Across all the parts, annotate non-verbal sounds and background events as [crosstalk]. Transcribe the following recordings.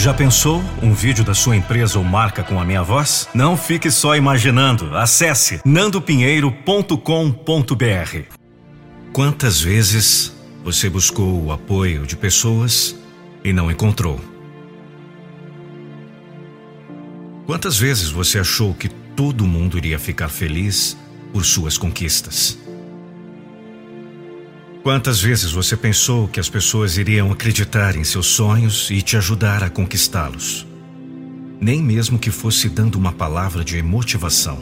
Já pensou um vídeo da sua empresa ou marca com a minha voz? Não fique só imaginando. Acesse nandopinheiro.com.br. Quantas vezes você buscou o apoio de pessoas e não encontrou? Quantas vezes você achou que todo mundo iria ficar feliz por suas conquistas? Quantas vezes você pensou que as pessoas iriam acreditar em seus sonhos e te ajudar a conquistá-los? Nem mesmo que fosse dando uma palavra de motivação.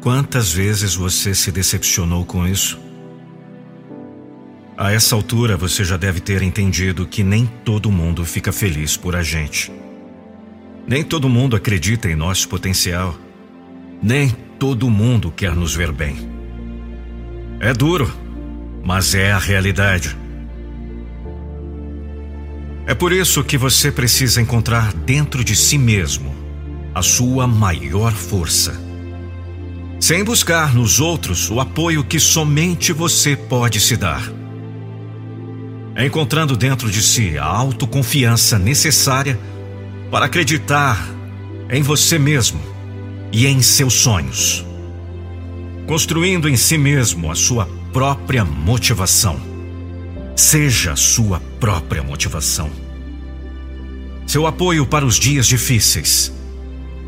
Quantas vezes você se decepcionou com isso? A essa altura você já deve ter entendido que nem todo mundo fica feliz por a gente. Nem todo mundo acredita em nosso potencial. Nem todo mundo quer nos ver bem. É duro mas é a realidade. É por isso que você precisa encontrar dentro de si mesmo a sua maior força. Sem buscar nos outros o apoio que somente você pode se dar. Encontrando dentro de si a autoconfiança necessária para acreditar em você mesmo e em seus sonhos. Construindo em si mesmo a sua própria motivação. Seja sua própria motivação. Seu apoio para os dias difíceis.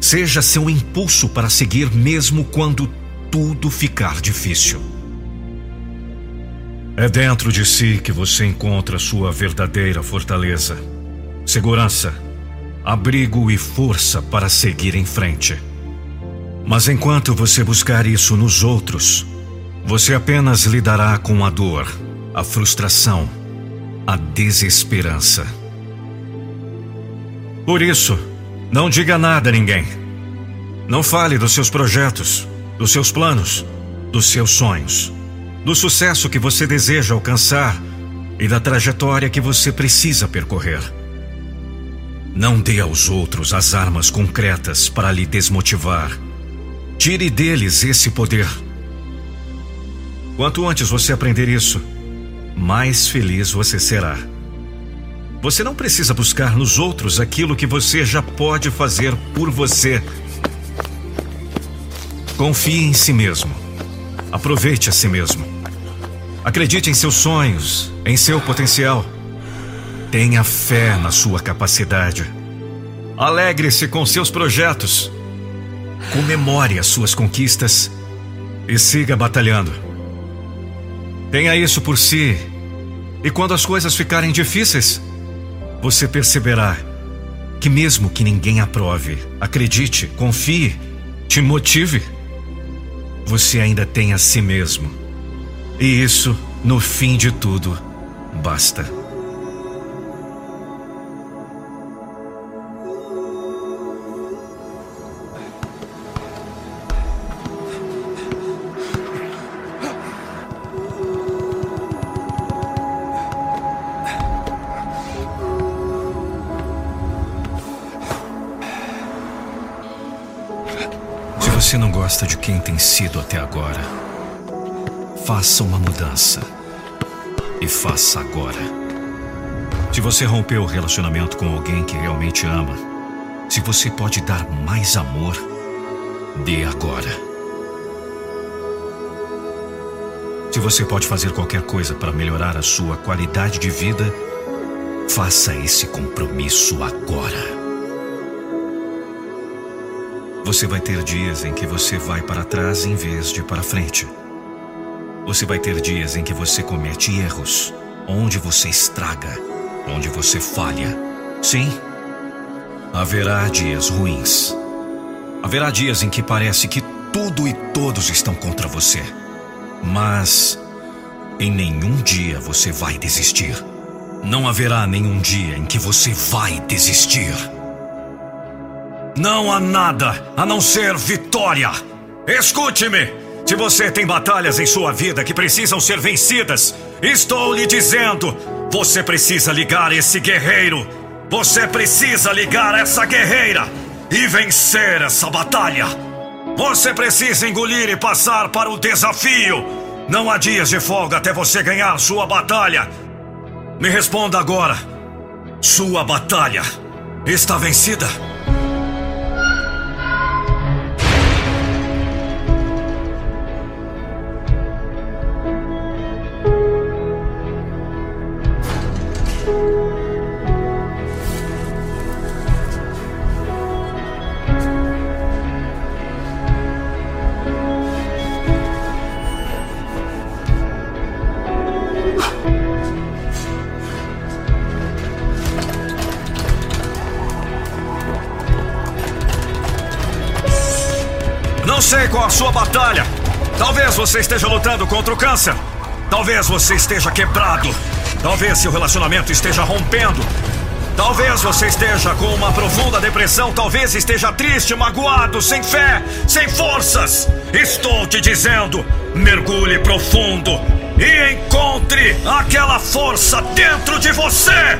Seja seu impulso para seguir mesmo quando tudo ficar difícil. É dentro de si que você encontra sua verdadeira fortaleza, segurança, abrigo e força para seguir em frente. Mas enquanto você buscar isso nos outros, você apenas lidará com a dor, a frustração, a desesperança. Por isso, não diga nada a ninguém. Não fale dos seus projetos, dos seus planos, dos seus sonhos, do sucesso que você deseja alcançar e da trajetória que você precisa percorrer. Não dê aos outros as armas concretas para lhe desmotivar. Tire deles esse poder Quanto antes você aprender isso, mais feliz você será. Você não precisa buscar nos outros aquilo que você já pode fazer por você. Confie em si mesmo. Aproveite a si mesmo. Acredite em seus sonhos, em seu potencial. Tenha fé na sua capacidade. Alegre-se com seus projetos. Comemore as suas conquistas e siga batalhando. Tenha isso por si. E quando as coisas ficarem difíceis, você perceberá que, mesmo que ninguém aprove, acredite, confie, te motive, você ainda tem a si mesmo. E isso, no fim de tudo, basta. Sido até agora, faça uma mudança. E faça agora. Se você rompeu o relacionamento com alguém que realmente ama, se você pode dar mais amor, dê agora. Se você pode fazer qualquer coisa para melhorar a sua qualidade de vida, faça esse compromisso agora. Você vai ter dias em que você vai para trás em vez de para frente. Você vai ter dias em que você comete erros, onde você estraga, onde você falha. Sim, haverá dias ruins. Haverá dias em que parece que tudo e todos estão contra você. Mas em nenhum dia você vai desistir. Não haverá nenhum dia em que você vai desistir. Não há nada a não ser vitória. Escute-me! Se você tem batalhas em sua vida que precisam ser vencidas, estou lhe dizendo: você precisa ligar esse guerreiro. Você precisa ligar essa guerreira e vencer essa batalha. Você precisa engolir e passar para o desafio. Não há dias de folga até você ganhar sua batalha. Me responda agora. Sua batalha está vencida. Batalha. Talvez você esteja lutando contra o câncer. Talvez você esteja quebrado. Talvez seu relacionamento esteja rompendo. Talvez você esteja com uma profunda depressão. Talvez esteja triste, magoado, sem fé, sem forças. Estou te dizendo: mergulhe profundo e encontre aquela força dentro de você.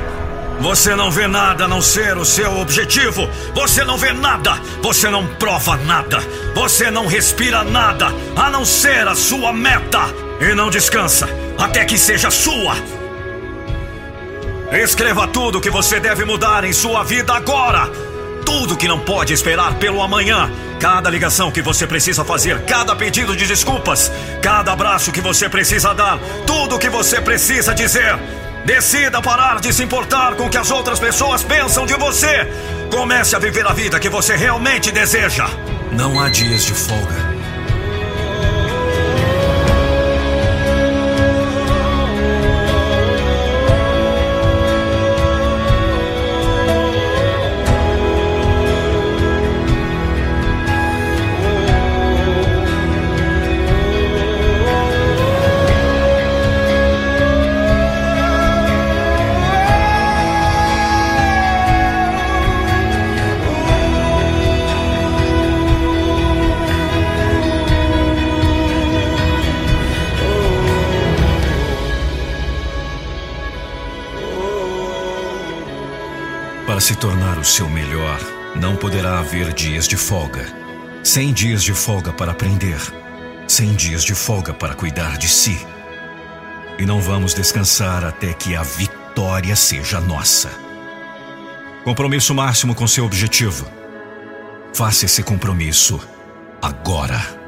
Você não vê nada a não ser o seu objetivo. Você não vê nada. Você não prova nada. Você não respira nada a não ser a sua meta. E não descansa até que seja sua. Escreva tudo que você deve mudar em sua vida agora. Tudo que não pode esperar pelo amanhã. Cada ligação que você precisa fazer, cada pedido de desculpas, cada abraço que você precisa dar, tudo que você precisa dizer. Decida parar de se importar com o que as outras pessoas pensam de você. Comece a viver a vida que você realmente deseja. Não há dias de folga. Se tornar o seu melhor, não poderá haver dias de folga. Sem dias de folga para aprender, sem dias de folga para cuidar de si. E não vamos descansar até que a vitória seja nossa. Compromisso máximo com seu objetivo. Faça esse compromisso agora.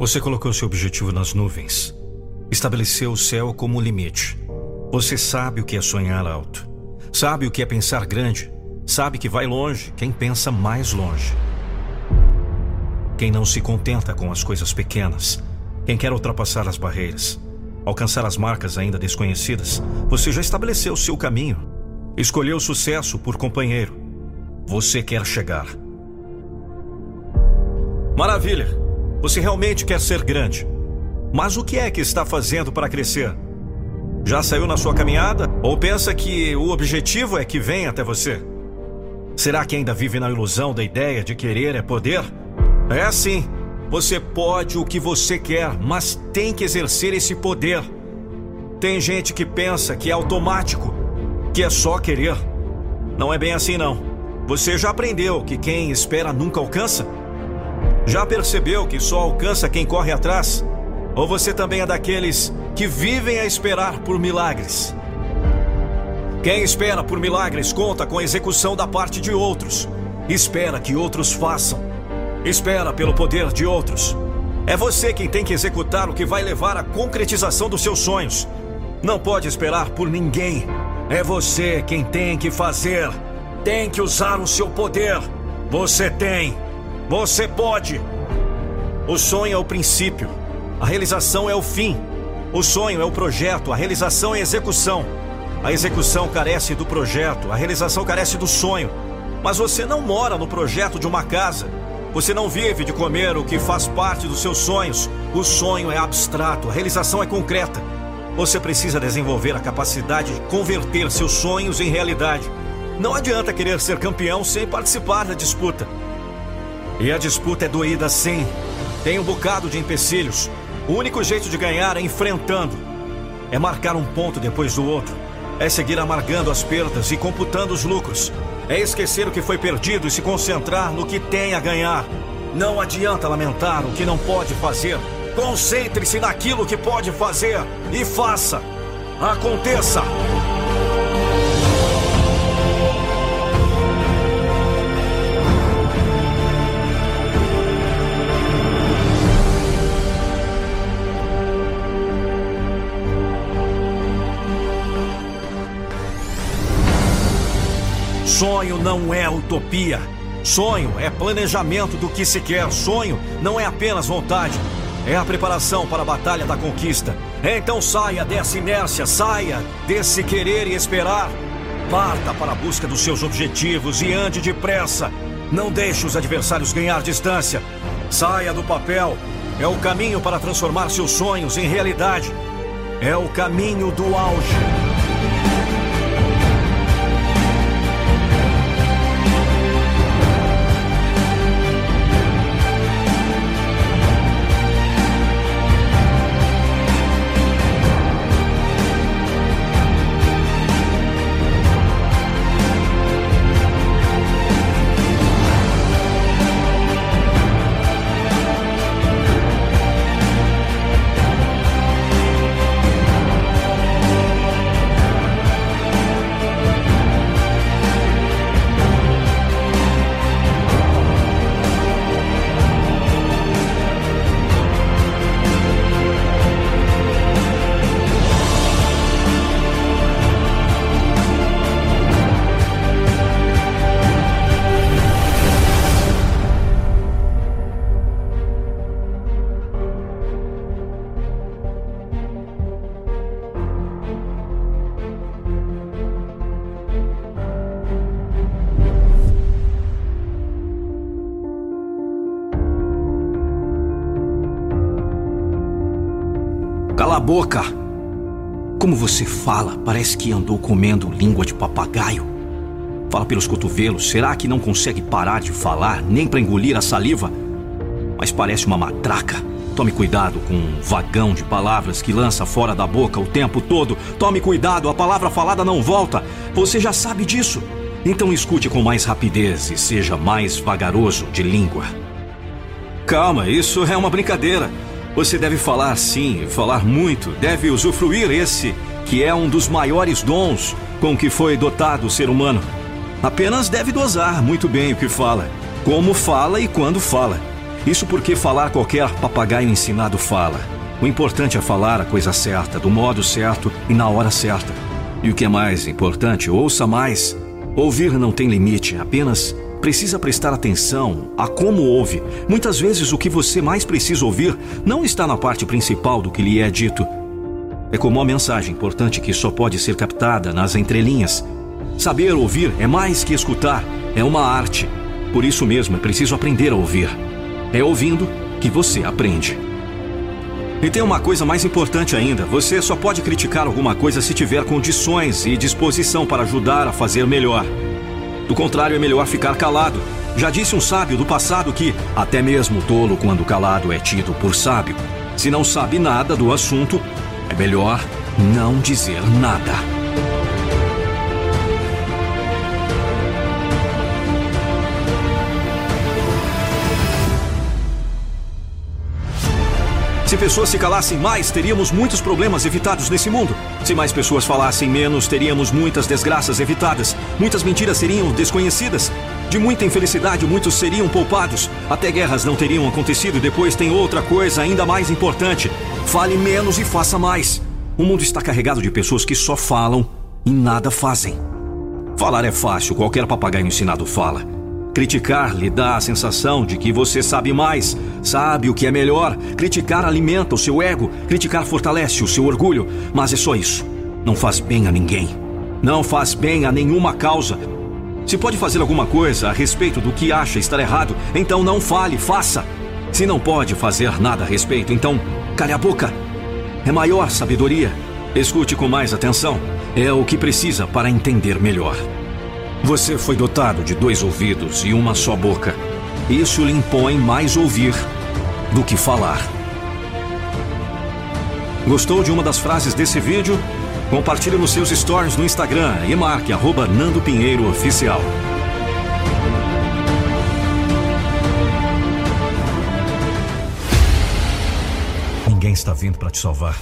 Você colocou seu objetivo nas nuvens. Estabeleceu o céu como limite. Você sabe o que é sonhar alto. Sabe o que é pensar grande. Sabe que vai longe quem pensa mais longe. Quem não se contenta com as coisas pequenas. Quem quer ultrapassar as barreiras. Alcançar as marcas ainda desconhecidas. Você já estabeleceu seu caminho. Escolheu o sucesso por companheiro. Você quer chegar. Maravilha! Você realmente quer ser grande. Mas o que é que está fazendo para crescer? Já saiu na sua caminhada? Ou pensa que o objetivo é que vem até você? Será que ainda vive na ilusão da ideia de querer é poder? É assim. Você pode o que você quer, mas tem que exercer esse poder. Tem gente que pensa que é automático, que é só querer. Não é bem assim, não. Você já aprendeu que quem espera nunca alcança? Já percebeu que só alcança quem corre atrás? Ou você também é daqueles que vivem a esperar por milagres? Quem espera por milagres conta com a execução da parte de outros. Espera que outros façam. Espera pelo poder de outros. É você quem tem que executar o que vai levar à concretização dos seus sonhos. Não pode esperar por ninguém. É você quem tem que fazer. Tem que usar o seu poder. Você tem. Você pode. O sonho é o princípio. A realização é o fim. O sonho é o projeto, a realização é a execução. A execução carece do projeto, a realização carece do sonho. Mas você não mora no projeto de uma casa. Você não vive de comer o que faz parte dos seus sonhos. O sonho é abstrato, a realização é concreta. Você precisa desenvolver a capacidade de converter seus sonhos em realidade. Não adianta querer ser campeão sem participar da disputa. E a disputa é doída sim. Tem um bocado de empecilhos. O único jeito de ganhar é enfrentando. É marcar um ponto depois do outro. É seguir amargando as perdas e computando os lucros. É esquecer o que foi perdido e se concentrar no que tem a ganhar. Não adianta lamentar o que não pode fazer. Concentre-se naquilo que pode fazer e faça. Aconteça! Sonho não é utopia. Sonho é planejamento do que se quer. Sonho não é apenas vontade. É a preparação para a batalha da conquista. Então saia dessa inércia, saia desse querer e esperar. Parta para a busca dos seus objetivos e ande depressa. Não deixe os adversários ganhar distância. Saia do papel. É o caminho para transformar seus sonhos em realidade. É o caminho do auge. Boca! Como você fala, parece que andou comendo língua de papagaio. Fala pelos cotovelos, será que não consegue parar de falar, nem para engolir a saliva? Mas parece uma matraca. Tome cuidado com um vagão de palavras que lança fora da boca o tempo todo. Tome cuidado, a palavra falada não volta. Você já sabe disso. Então escute com mais rapidez e seja mais vagaroso de língua. Calma, isso é uma brincadeira. Você deve falar sim, falar muito, deve usufruir esse, que é um dos maiores dons com que foi dotado o ser humano. Apenas deve dosar muito bem o que fala, como fala e quando fala. Isso porque falar qualquer papagaio ensinado fala. O importante é falar a coisa certa, do modo certo e na hora certa. E o que é mais importante, ouça mais. Ouvir não tem limite, apenas precisa prestar atenção a como ouve. Muitas vezes o que você mais precisa ouvir não está na parte principal do que lhe é dito. É como uma mensagem importante que só pode ser captada nas entrelinhas. Saber ouvir é mais que escutar, é uma arte. Por isso mesmo é preciso aprender a ouvir. É ouvindo que você aprende. E tem uma coisa mais importante ainda: você só pode criticar alguma coisa se tiver condições e disposição para ajudar a fazer melhor. Do contrário, é melhor ficar calado. Já disse um sábio do passado que, até mesmo tolo, quando calado, é tido por sábio. Se não sabe nada do assunto, é melhor não dizer nada. Se pessoas se calassem mais, teríamos muitos problemas evitados nesse mundo. Se mais pessoas falassem menos, teríamos muitas desgraças evitadas. Muitas mentiras seriam desconhecidas. De muita infelicidade, muitos seriam poupados. Até guerras não teriam acontecido. E depois tem outra coisa ainda mais importante: fale menos e faça mais. O mundo está carregado de pessoas que só falam e nada fazem. Falar é fácil, qualquer papagaio ensinado fala. Criticar lhe dá a sensação de que você sabe mais, sabe o que é melhor. Criticar alimenta o seu ego, criticar fortalece o seu orgulho, mas é só isso. Não faz bem a ninguém. Não faz bem a nenhuma causa. Se pode fazer alguma coisa a respeito do que acha estar errado, então não fale, faça. Se não pode fazer nada a respeito, então cale a boca. É maior sabedoria. Escute com mais atenção. É o que precisa para entender melhor. Você foi dotado de dois ouvidos e uma só boca. Isso lhe impõe mais ouvir do que falar. Gostou de uma das frases desse vídeo? Compartilhe nos seus stories no Instagram e marque arroba Nando Pinheiro Oficial. Alguém está vindo para te salvar.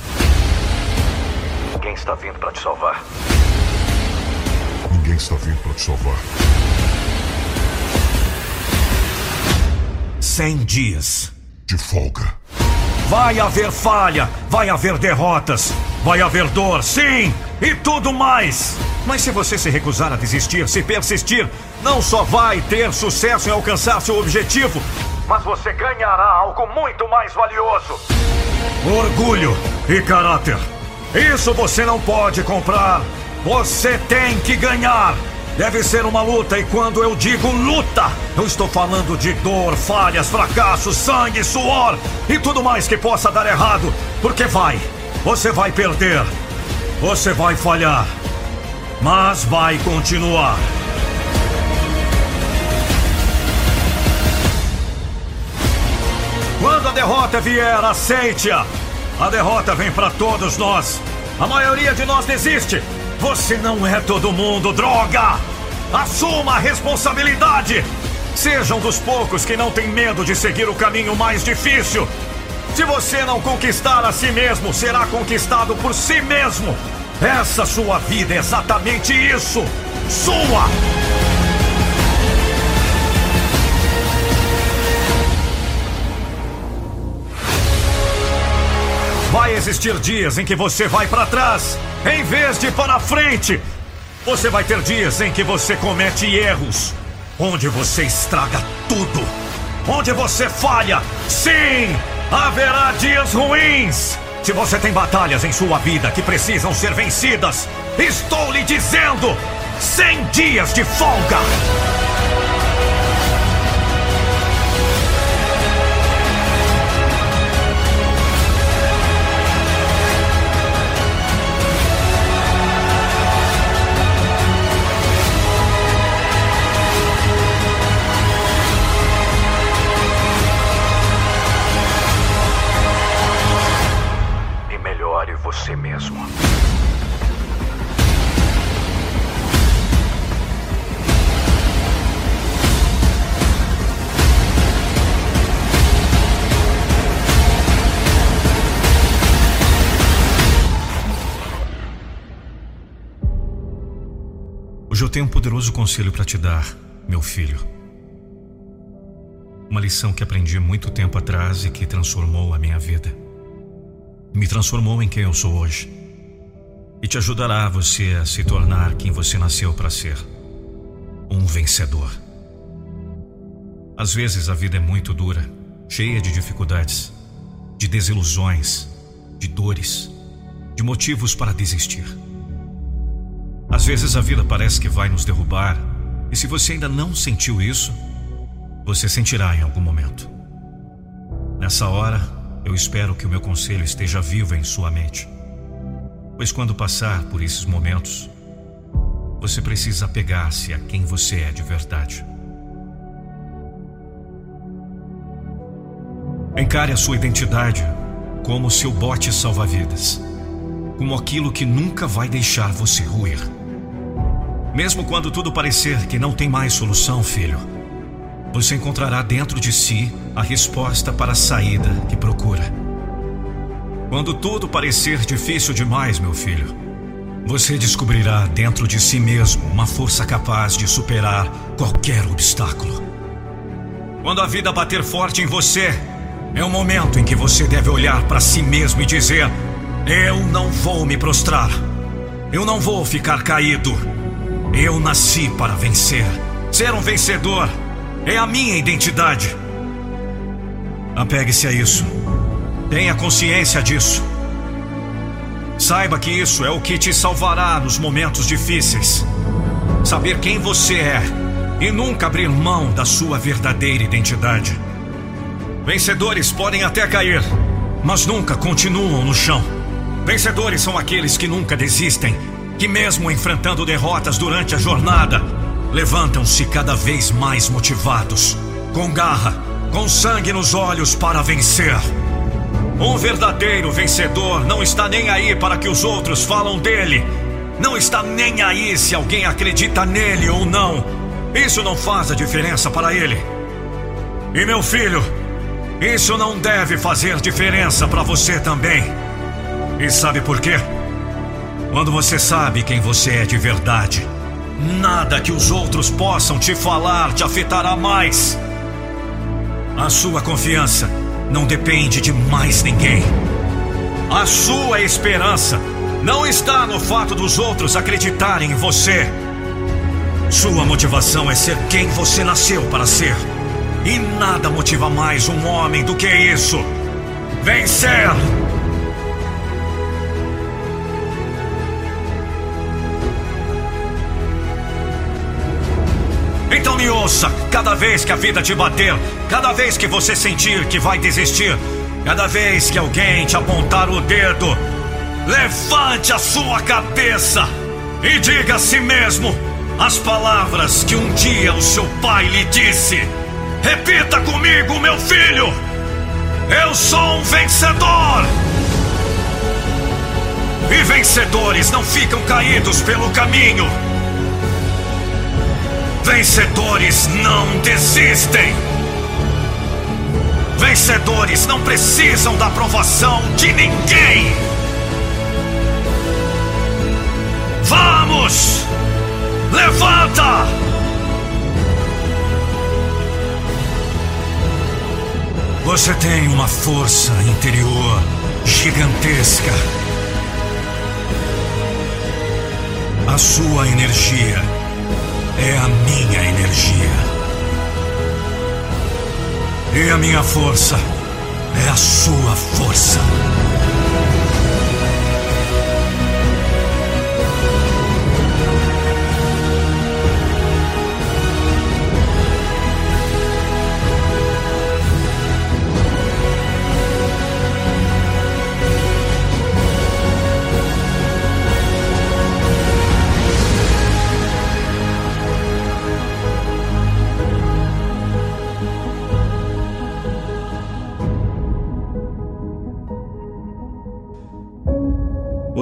Alguém está vindo para te salvar. Ninguém está vindo para te salvar. Cem dias. De folga. Vai haver falha, vai haver derrotas, vai haver dor, sim, e tudo mais. Mas se você se recusar a desistir, se persistir, não só vai ter sucesso em alcançar seu objetivo, mas você ganhará algo muito mais valioso: orgulho e caráter. Isso você não pode comprar. Você tem que ganhar. Deve ser uma luta, e quando eu digo luta, eu estou falando de dor, falhas, fracassos, sangue, suor e tudo mais que possa dar errado. Porque vai, você vai perder, você vai falhar, mas vai continuar. Quando a derrota vier, aceite-a. A derrota vem para todos nós. A maioria de nós desiste. Você não é todo mundo, droga! Assuma a responsabilidade! Seja um dos poucos que não tem medo de seguir o caminho mais difícil. Se você não conquistar a si mesmo, será conquistado por si mesmo. Essa sua vida é exatamente isso. Sua! Vai existir dias em que você vai para trás, em vez de para frente. Você vai ter dias em que você comete erros, onde você estraga tudo, onde você falha. Sim, haverá dias ruins. Se você tem batalhas em sua vida que precisam ser vencidas, estou lhe dizendo: 100 dias de folga. Tenho um poderoso conselho para te dar, meu filho. Uma lição que aprendi muito tempo atrás e que transformou a minha vida me transformou em quem eu sou hoje e te ajudará você a se tornar quem você nasceu para ser um vencedor. Às vezes a vida é muito dura, cheia de dificuldades, de desilusões, de dores, de motivos para desistir. Às vezes a vida parece que vai nos derrubar, e se você ainda não sentiu isso, você sentirá em algum momento. Nessa hora, eu espero que o meu conselho esteja vivo em sua mente. Pois quando passar por esses momentos, você precisa apegar-se a quem você é de verdade. Encare a sua identidade como seu bote salva-vidas, como aquilo que nunca vai deixar você ruir. Mesmo quando tudo parecer que não tem mais solução, filho, você encontrará dentro de si a resposta para a saída que procura. Quando tudo parecer difícil demais, meu filho, você descobrirá dentro de si mesmo uma força capaz de superar qualquer obstáculo. Quando a vida bater forte em você, é o momento em que você deve olhar para si mesmo e dizer: Eu não vou me prostrar. Eu não vou ficar caído. Eu nasci para vencer. Ser um vencedor é a minha identidade. Apegue-se a isso. Tenha consciência disso. Saiba que isso é o que te salvará nos momentos difíceis. Saber quem você é e nunca abrir mão da sua verdadeira identidade. Vencedores podem até cair, mas nunca continuam no chão. Vencedores são aqueles que nunca desistem, que, mesmo enfrentando derrotas durante a jornada, levantam-se cada vez mais motivados, com garra, com sangue nos olhos para vencer. Um verdadeiro vencedor não está nem aí para que os outros falam dele. Não está nem aí se alguém acredita nele ou não. Isso não faz a diferença para ele. E meu filho, Isso não deve fazer diferença para você também. E sabe por quê? Quando você sabe quem você é de verdade, nada que os outros possam te falar te afetará mais. A sua confiança não depende de mais ninguém. A sua esperança não está no fato dos outros acreditarem em você. Sua motivação é ser quem você nasceu para ser. E nada motiva mais um homem do que isso: vencer! Então me ouça: cada vez que a vida te bater, cada vez que você sentir que vai desistir, cada vez que alguém te apontar o dedo, levante a sua cabeça e diga a si mesmo as palavras que um dia o seu pai lhe disse. Repita comigo, meu filho! Eu sou um vencedor! E vencedores não ficam caídos pelo caminho. Vencedores não desistem. Vencedores não precisam da aprovação de ninguém. Vamos! Levanta! Você tem uma força interior gigantesca. A sua energia é a minha energia. E a minha força é a sua força.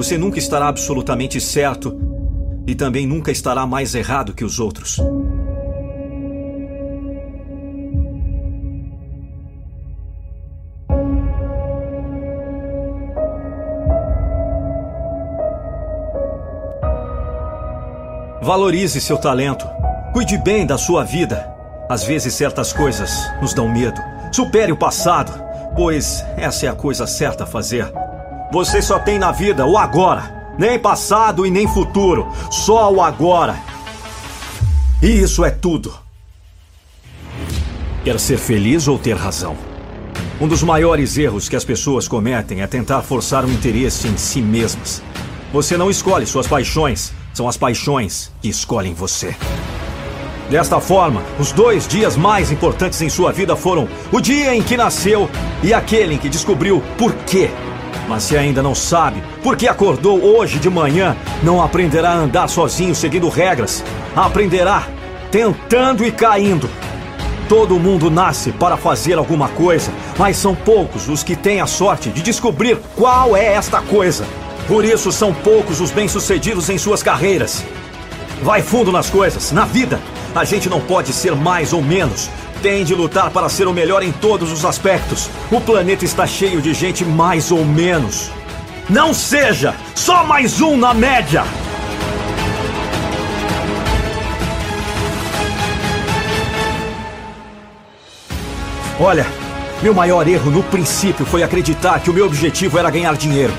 Você nunca estará absolutamente certo e também nunca estará mais errado que os outros. Valorize seu talento. Cuide bem da sua vida. Às vezes certas coisas nos dão medo. Supere o passado, pois essa é a coisa certa a fazer. Você só tem na vida o agora. Nem passado e nem futuro. Só o agora. E isso é tudo. Quer ser feliz ou ter razão? Um dos maiores erros que as pessoas cometem é tentar forçar um interesse em si mesmas. Você não escolhe suas paixões, são as paixões que escolhem você. Desta forma, os dois dias mais importantes em sua vida foram o dia em que nasceu e aquele em que descobriu por quê mas se ainda não sabe porque acordou hoje de manhã, não aprenderá a andar sozinho seguindo regras. Aprenderá tentando e caindo. Todo mundo nasce para fazer alguma coisa, mas são poucos os que têm a sorte de descobrir qual é esta coisa. Por isso são poucos os bem-sucedidos em suas carreiras. Vai fundo nas coisas, na vida. A gente não pode ser mais ou menos. Tem de lutar para ser o melhor em todos os aspectos. O planeta está cheio de gente mais ou menos. Não seja só mais um na média! Olha, meu maior erro no princípio foi acreditar que o meu objetivo era ganhar dinheiro.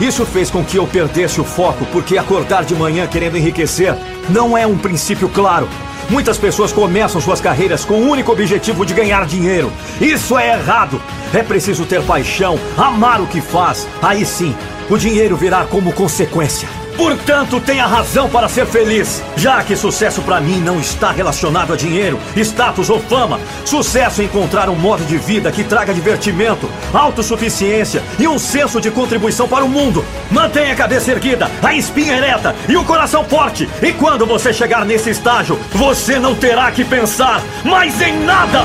Isso fez com que eu perdesse o foco, porque acordar de manhã querendo enriquecer não é um princípio claro. Muitas pessoas começam suas carreiras com o único objetivo de ganhar dinheiro. Isso é errado. É preciso ter paixão, amar o que faz. Aí sim, o dinheiro virá como consequência. Portanto, tenha razão para ser feliz, já que sucesso para mim não está relacionado a dinheiro, status ou fama. Sucesso é encontrar um modo de vida que traga divertimento, autossuficiência e um senso de contribuição para o mundo. Mantenha a cabeça erguida, a espinha ereta e o coração forte. E quando você chegar nesse estágio, você não terá que pensar mais em nada.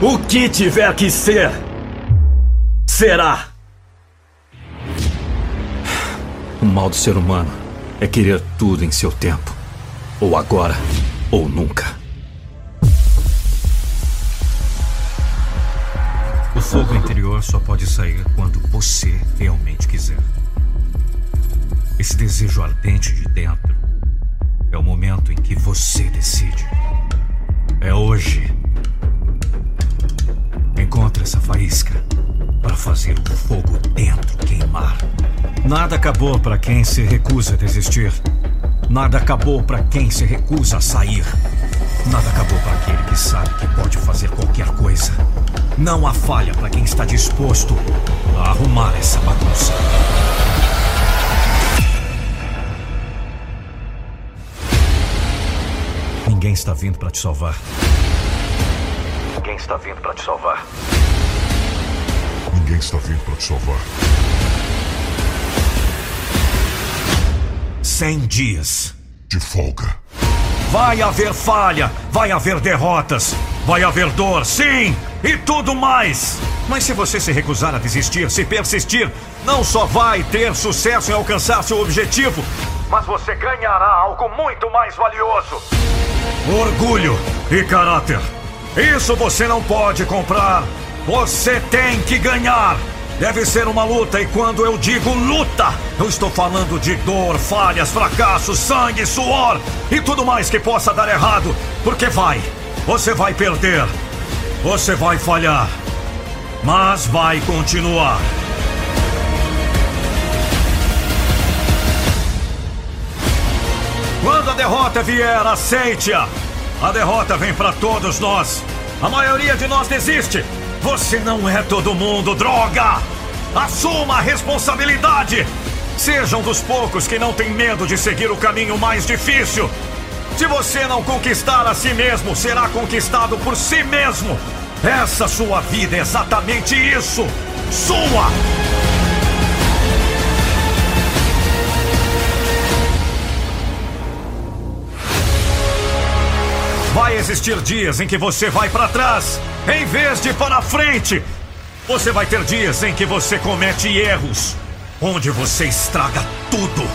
O que tiver que ser, será. O mal do ser humano é querer tudo em seu tempo. Ou agora, ou nunca. O fogo interior só pode sair quando você realmente quiser. Esse desejo ardente de dentro é o momento em que você decide. É hoje. Encontre essa faísca para fazer o fogo dentro queimar. Nada acabou para quem se recusa a desistir. Nada acabou para quem se recusa a sair. Nada acabou para aquele que sabe que pode fazer qualquer coisa. Não há falha para quem está disposto a arrumar essa bagunça. Ninguém está vindo para te salvar. Ninguém está vindo para te salvar. Ninguém está vindo para te salvar. Cem dias. De folga. Vai haver falha, vai haver derrotas, vai haver dor, sim, e tudo mais. Mas se você se recusar a desistir, se persistir, não só vai ter sucesso em alcançar seu objetivo, mas você ganhará algo muito mais valioso: orgulho e caráter. Isso você não pode comprar. Você tem que ganhar. Deve ser uma luta, e quando eu digo luta, eu estou falando de dor, falhas, fracassos, sangue, suor e tudo mais que possa dar errado. Porque vai, você vai perder, você vai falhar, mas vai continuar. Quando a derrota vier, aceite-a. A derrota vem para todos nós. A maioria de nós desiste. Você não é todo mundo, droga! Assuma a responsabilidade! Seja um dos poucos que não tem medo de seguir o caminho mais difícil. Se você não conquistar a si mesmo, será conquistado por si mesmo. Essa sua vida é exatamente isso. Sua! Vai existir dias em que você vai para trás, em vez de para frente. Você vai ter dias em que você comete erros, onde você estraga tudo,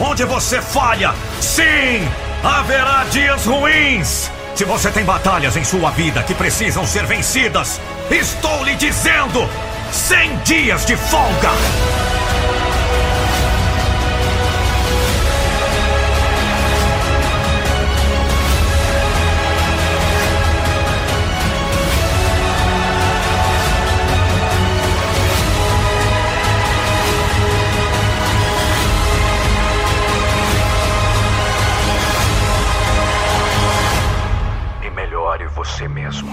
onde você falha. Sim, haverá dias ruins. Se você tem batalhas em sua vida que precisam ser vencidas, estou lhe dizendo: 100 dias de folga. Você mesmo.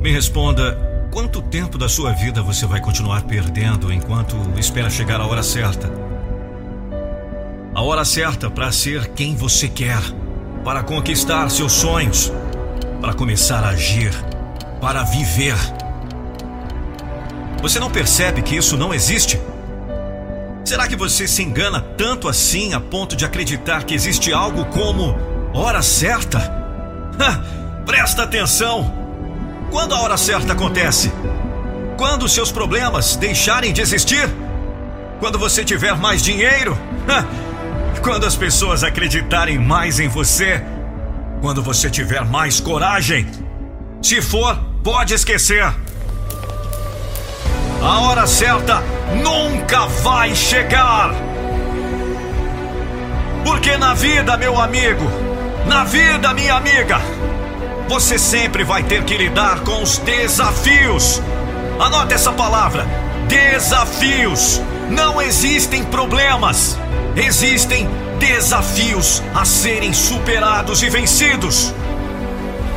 Me responda, quanto tempo da sua vida você vai continuar perdendo enquanto espera chegar a hora certa? A hora certa para ser quem você quer, para conquistar seus sonhos, para começar a agir, para viver. Você não percebe que isso não existe? Será que você se engana tanto assim a ponto de acreditar que existe algo como hora certa? Ha, presta atenção! Quando a hora certa acontece? Quando seus problemas deixarem de existir? Quando você tiver mais dinheiro? Ha! Quando as pessoas acreditarem mais em você? Quando você tiver mais coragem? Se for, pode esquecer. A hora certa nunca vai chegar. Porque na vida, meu amigo, na vida, minha amiga, você sempre vai ter que lidar com os desafios. Anote essa palavra: desafios. Não existem problemas, existem desafios a serem superados e vencidos.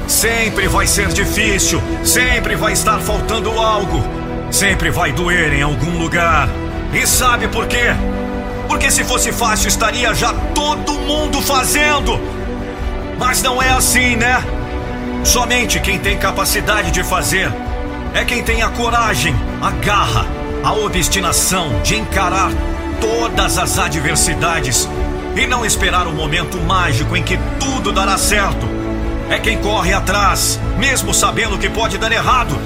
Sempre vai ser difícil, sempre vai estar faltando algo, sempre vai doer em algum lugar. E sabe por quê? Porque se fosse fácil estaria já todo mundo fazendo. Mas não é assim, né? Somente quem tem capacidade de fazer é quem tem a coragem, a garra, a obstinação de encarar todas as adversidades e não esperar o momento mágico em que tudo dará certo. É quem corre atrás, mesmo sabendo que pode dar errado.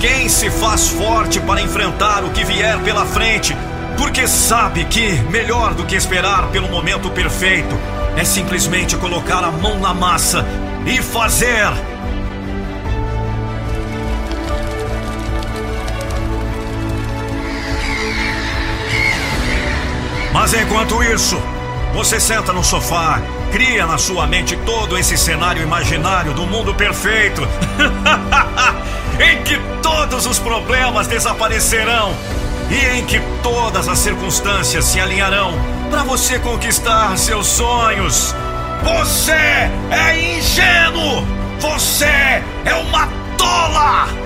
Quem se faz forte para enfrentar o que vier pela frente, porque sabe que, melhor do que esperar pelo momento perfeito, é simplesmente colocar a mão na massa e fazer. Mas enquanto isso, você senta no sofá, cria na sua mente todo esse cenário imaginário do mundo perfeito, [laughs] em que todos os problemas desaparecerão e em que todas as circunstâncias se alinharão para você conquistar seus sonhos. Você é ingênuo! Você é uma tola!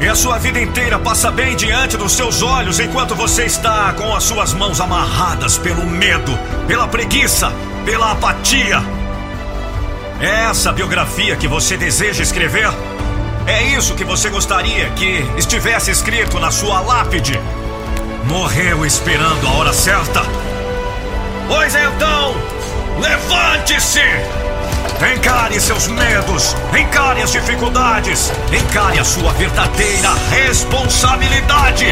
E a sua vida inteira passa bem diante dos seus olhos enquanto você está com as suas mãos amarradas pelo medo, pela preguiça, pela apatia. É essa biografia que você deseja escrever? É isso que você gostaria que estivesse escrito na sua lápide? Morreu esperando a hora certa? Pois então, levante-se! Encare seus medos, encare as dificuldades, encare a sua verdadeira responsabilidade.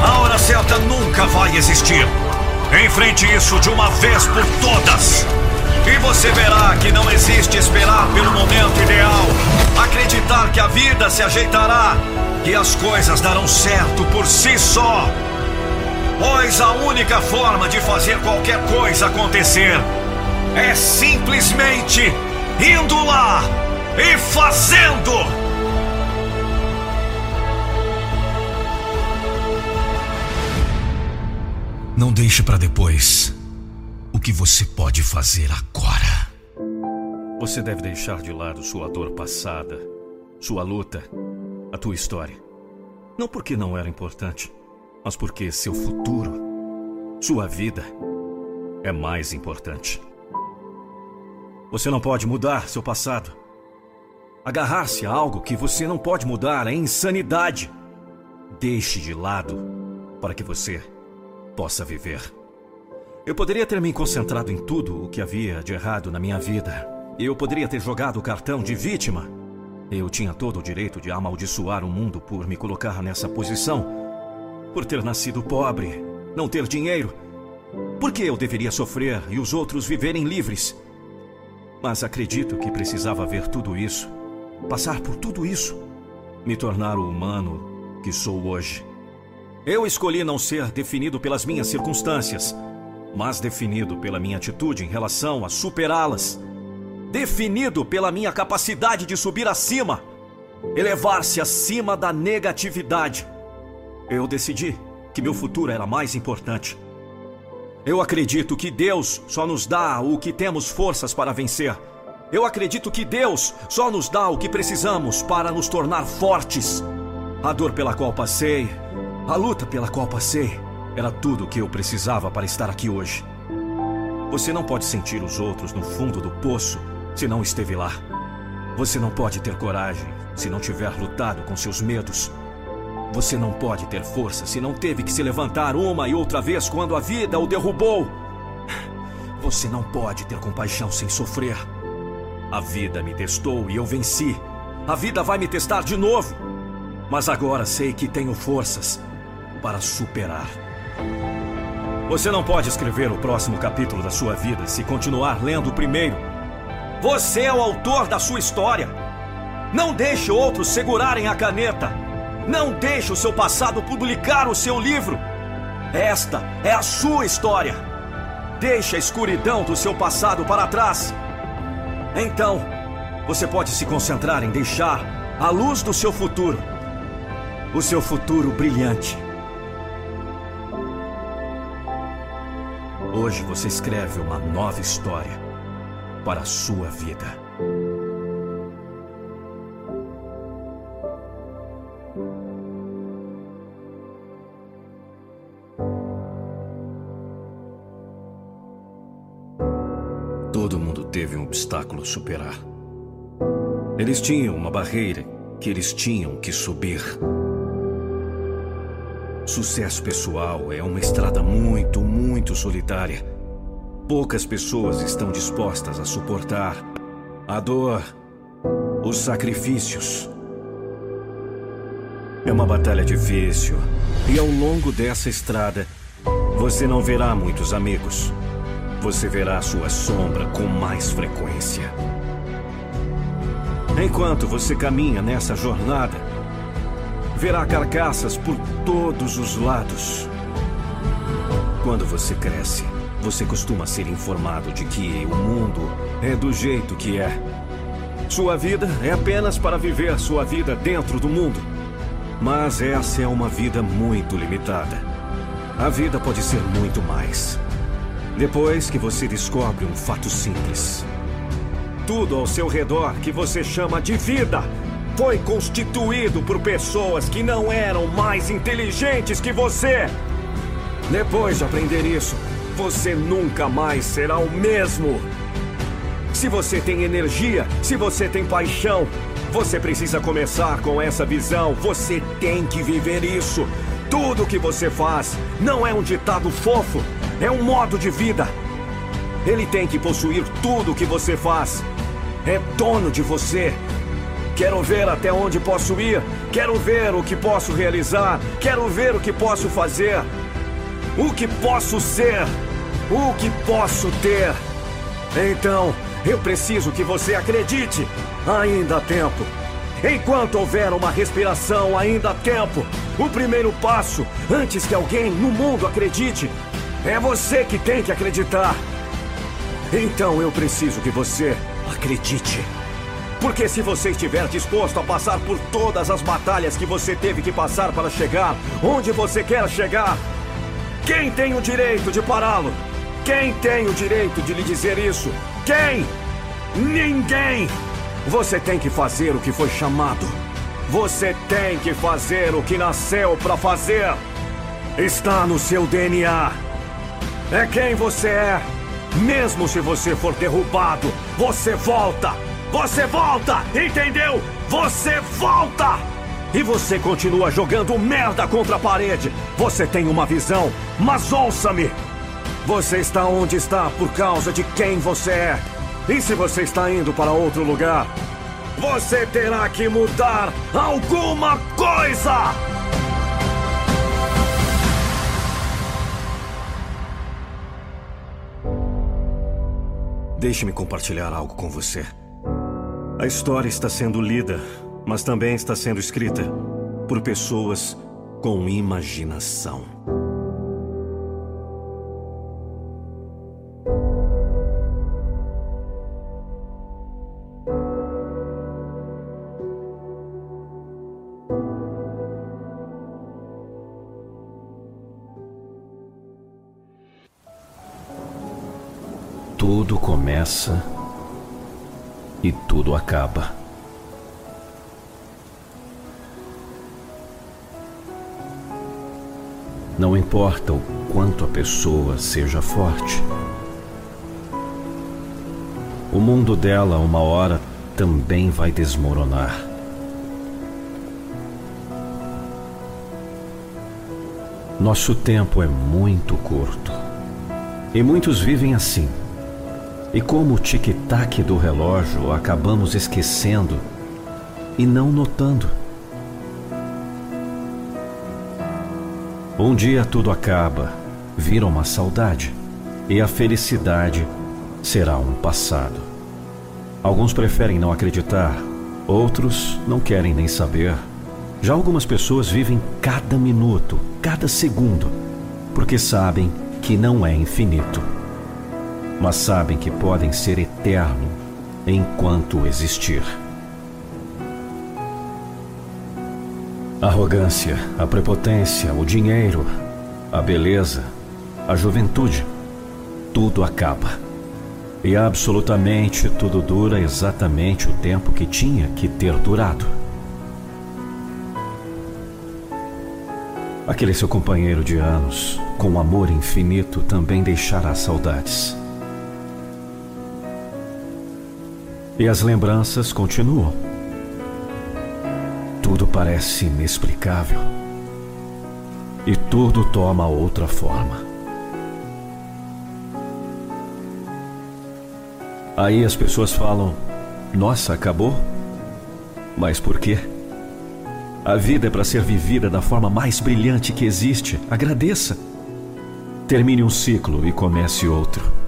A hora certa nunca vai existir. Enfrente isso de uma vez por todas. E você verá que não existe esperar pelo momento ideal, acreditar que a vida se ajeitará, que as coisas darão certo por si só. Pois a única forma de fazer qualquer coisa acontecer é simplesmente indo lá e fazendo. Não deixe para depois o que você pode fazer agora. Você deve deixar de lado sua dor passada, sua luta, a tua história. Não porque não era importante, mas porque seu futuro, sua vida, é mais importante. Você não pode mudar seu passado. Agarrar-se a algo que você não pode mudar é insanidade. Deixe de lado para que você possa viver. Eu poderia ter me concentrado em tudo o que havia de errado na minha vida. Eu poderia ter jogado o cartão de vítima. Eu tinha todo o direito de amaldiçoar o mundo por me colocar nessa posição. Por ter nascido pobre, não ter dinheiro. Por que eu deveria sofrer e os outros viverem livres? Mas acredito que precisava ver tudo isso, passar por tudo isso, me tornar o humano que sou hoje. Eu escolhi não ser definido pelas minhas circunstâncias, mas definido pela minha atitude em relação a superá-las. Definido pela minha capacidade de subir acima, elevar-se acima da negatividade. Eu decidi que meu futuro era mais importante. Eu acredito que Deus só nos dá o que temos forças para vencer. Eu acredito que Deus só nos dá o que precisamos para nos tornar fortes. A dor pela qual passei, a luta pela qual passei, era tudo o que eu precisava para estar aqui hoje. Você não pode sentir os outros no fundo do poço se não esteve lá. Você não pode ter coragem se não tiver lutado com seus medos. Você não pode ter força se não teve que se levantar uma e outra vez quando a vida o derrubou. Você não pode ter compaixão sem sofrer. A vida me testou e eu venci. A vida vai me testar de novo. Mas agora sei que tenho forças para superar. Você não pode escrever o próximo capítulo da sua vida se continuar lendo o primeiro. Você é o autor da sua história. Não deixe outros segurarem a caneta. Não deixe o seu passado publicar o seu livro. Esta é a sua história. Deixe a escuridão do seu passado para trás. Então, você pode se concentrar em deixar a luz do seu futuro, o seu futuro brilhante. Hoje você escreve uma nova história para a sua vida. Superar. Eles tinham uma barreira que eles tinham que subir. Sucesso pessoal é uma estrada muito, muito solitária. Poucas pessoas estão dispostas a suportar a dor, os sacrifícios. É uma batalha difícil, e ao longo dessa estrada, você não verá muitos amigos. Você verá sua sombra com mais frequência. Enquanto você caminha nessa jornada, verá carcaças por todos os lados. Quando você cresce, você costuma ser informado de que o mundo é do jeito que é. Sua vida é apenas para viver sua vida dentro do mundo. Mas essa é uma vida muito limitada. A vida pode ser muito mais. Depois que você descobre um fato simples. Tudo ao seu redor que você chama de vida foi constituído por pessoas que não eram mais inteligentes que você. Depois de aprender isso, você nunca mais será o mesmo. Se você tem energia, se você tem paixão, você precisa começar com essa visão. Você tem que viver isso. Tudo que você faz não é um ditado fofo, é um modo de vida. Ele tem que possuir tudo o que você faz. É dono de você. Quero ver até onde posso ir. Quero ver o que posso realizar. Quero ver o que posso fazer. O que posso ser. O que posso ter. Então, eu preciso que você acredite. Ainda há tempo. Enquanto houver uma respiração, ainda há tempo. O primeiro passo, antes que alguém no mundo acredite, é você que tem que acreditar. Então eu preciso que você acredite. Porque se você estiver disposto a passar por todas as batalhas que você teve que passar para chegar onde você quer chegar, quem tem o direito de pará-lo? Quem tem o direito de lhe dizer isso? Quem? Ninguém! Você tem que fazer o que foi chamado. Você tem que fazer o que nasceu para fazer. Está no seu DNA. É quem você é. Mesmo se você for derrubado, você volta. Você volta, entendeu? Você volta! E você continua jogando merda contra a parede. Você tem uma visão, mas ouça-me! Você está onde está por causa de quem você é. E se você está indo para outro lugar, você terá que mudar alguma coisa! Deixe-me compartilhar algo com você. A história está sendo lida, mas também está sendo escrita por pessoas com imaginação. Começa e tudo acaba. Não importa o quanto a pessoa seja forte. O mundo dela, uma hora, também vai desmoronar. Nosso tempo é muito curto. E muitos vivem assim e como o tic-tac do relógio acabamos esquecendo e não notando. Um dia tudo acaba, vira uma saudade, e a felicidade será um passado. Alguns preferem não acreditar, outros não querem nem saber. Já algumas pessoas vivem cada minuto, cada segundo, porque sabem que não é infinito mas sabem que podem ser eterno enquanto existir. A arrogância, a prepotência, o dinheiro, a beleza, a juventude, tudo acaba. E absolutamente tudo dura exatamente o tempo que tinha que ter durado. Aquele seu companheiro de anos, com amor infinito, também deixará saudades. E as lembranças continuam. Tudo parece inexplicável. E tudo toma outra forma. Aí as pessoas falam: Nossa, acabou? Mas por quê? A vida é para ser vivida da forma mais brilhante que existe. Agradeça. Termine um ciclo e comece outro.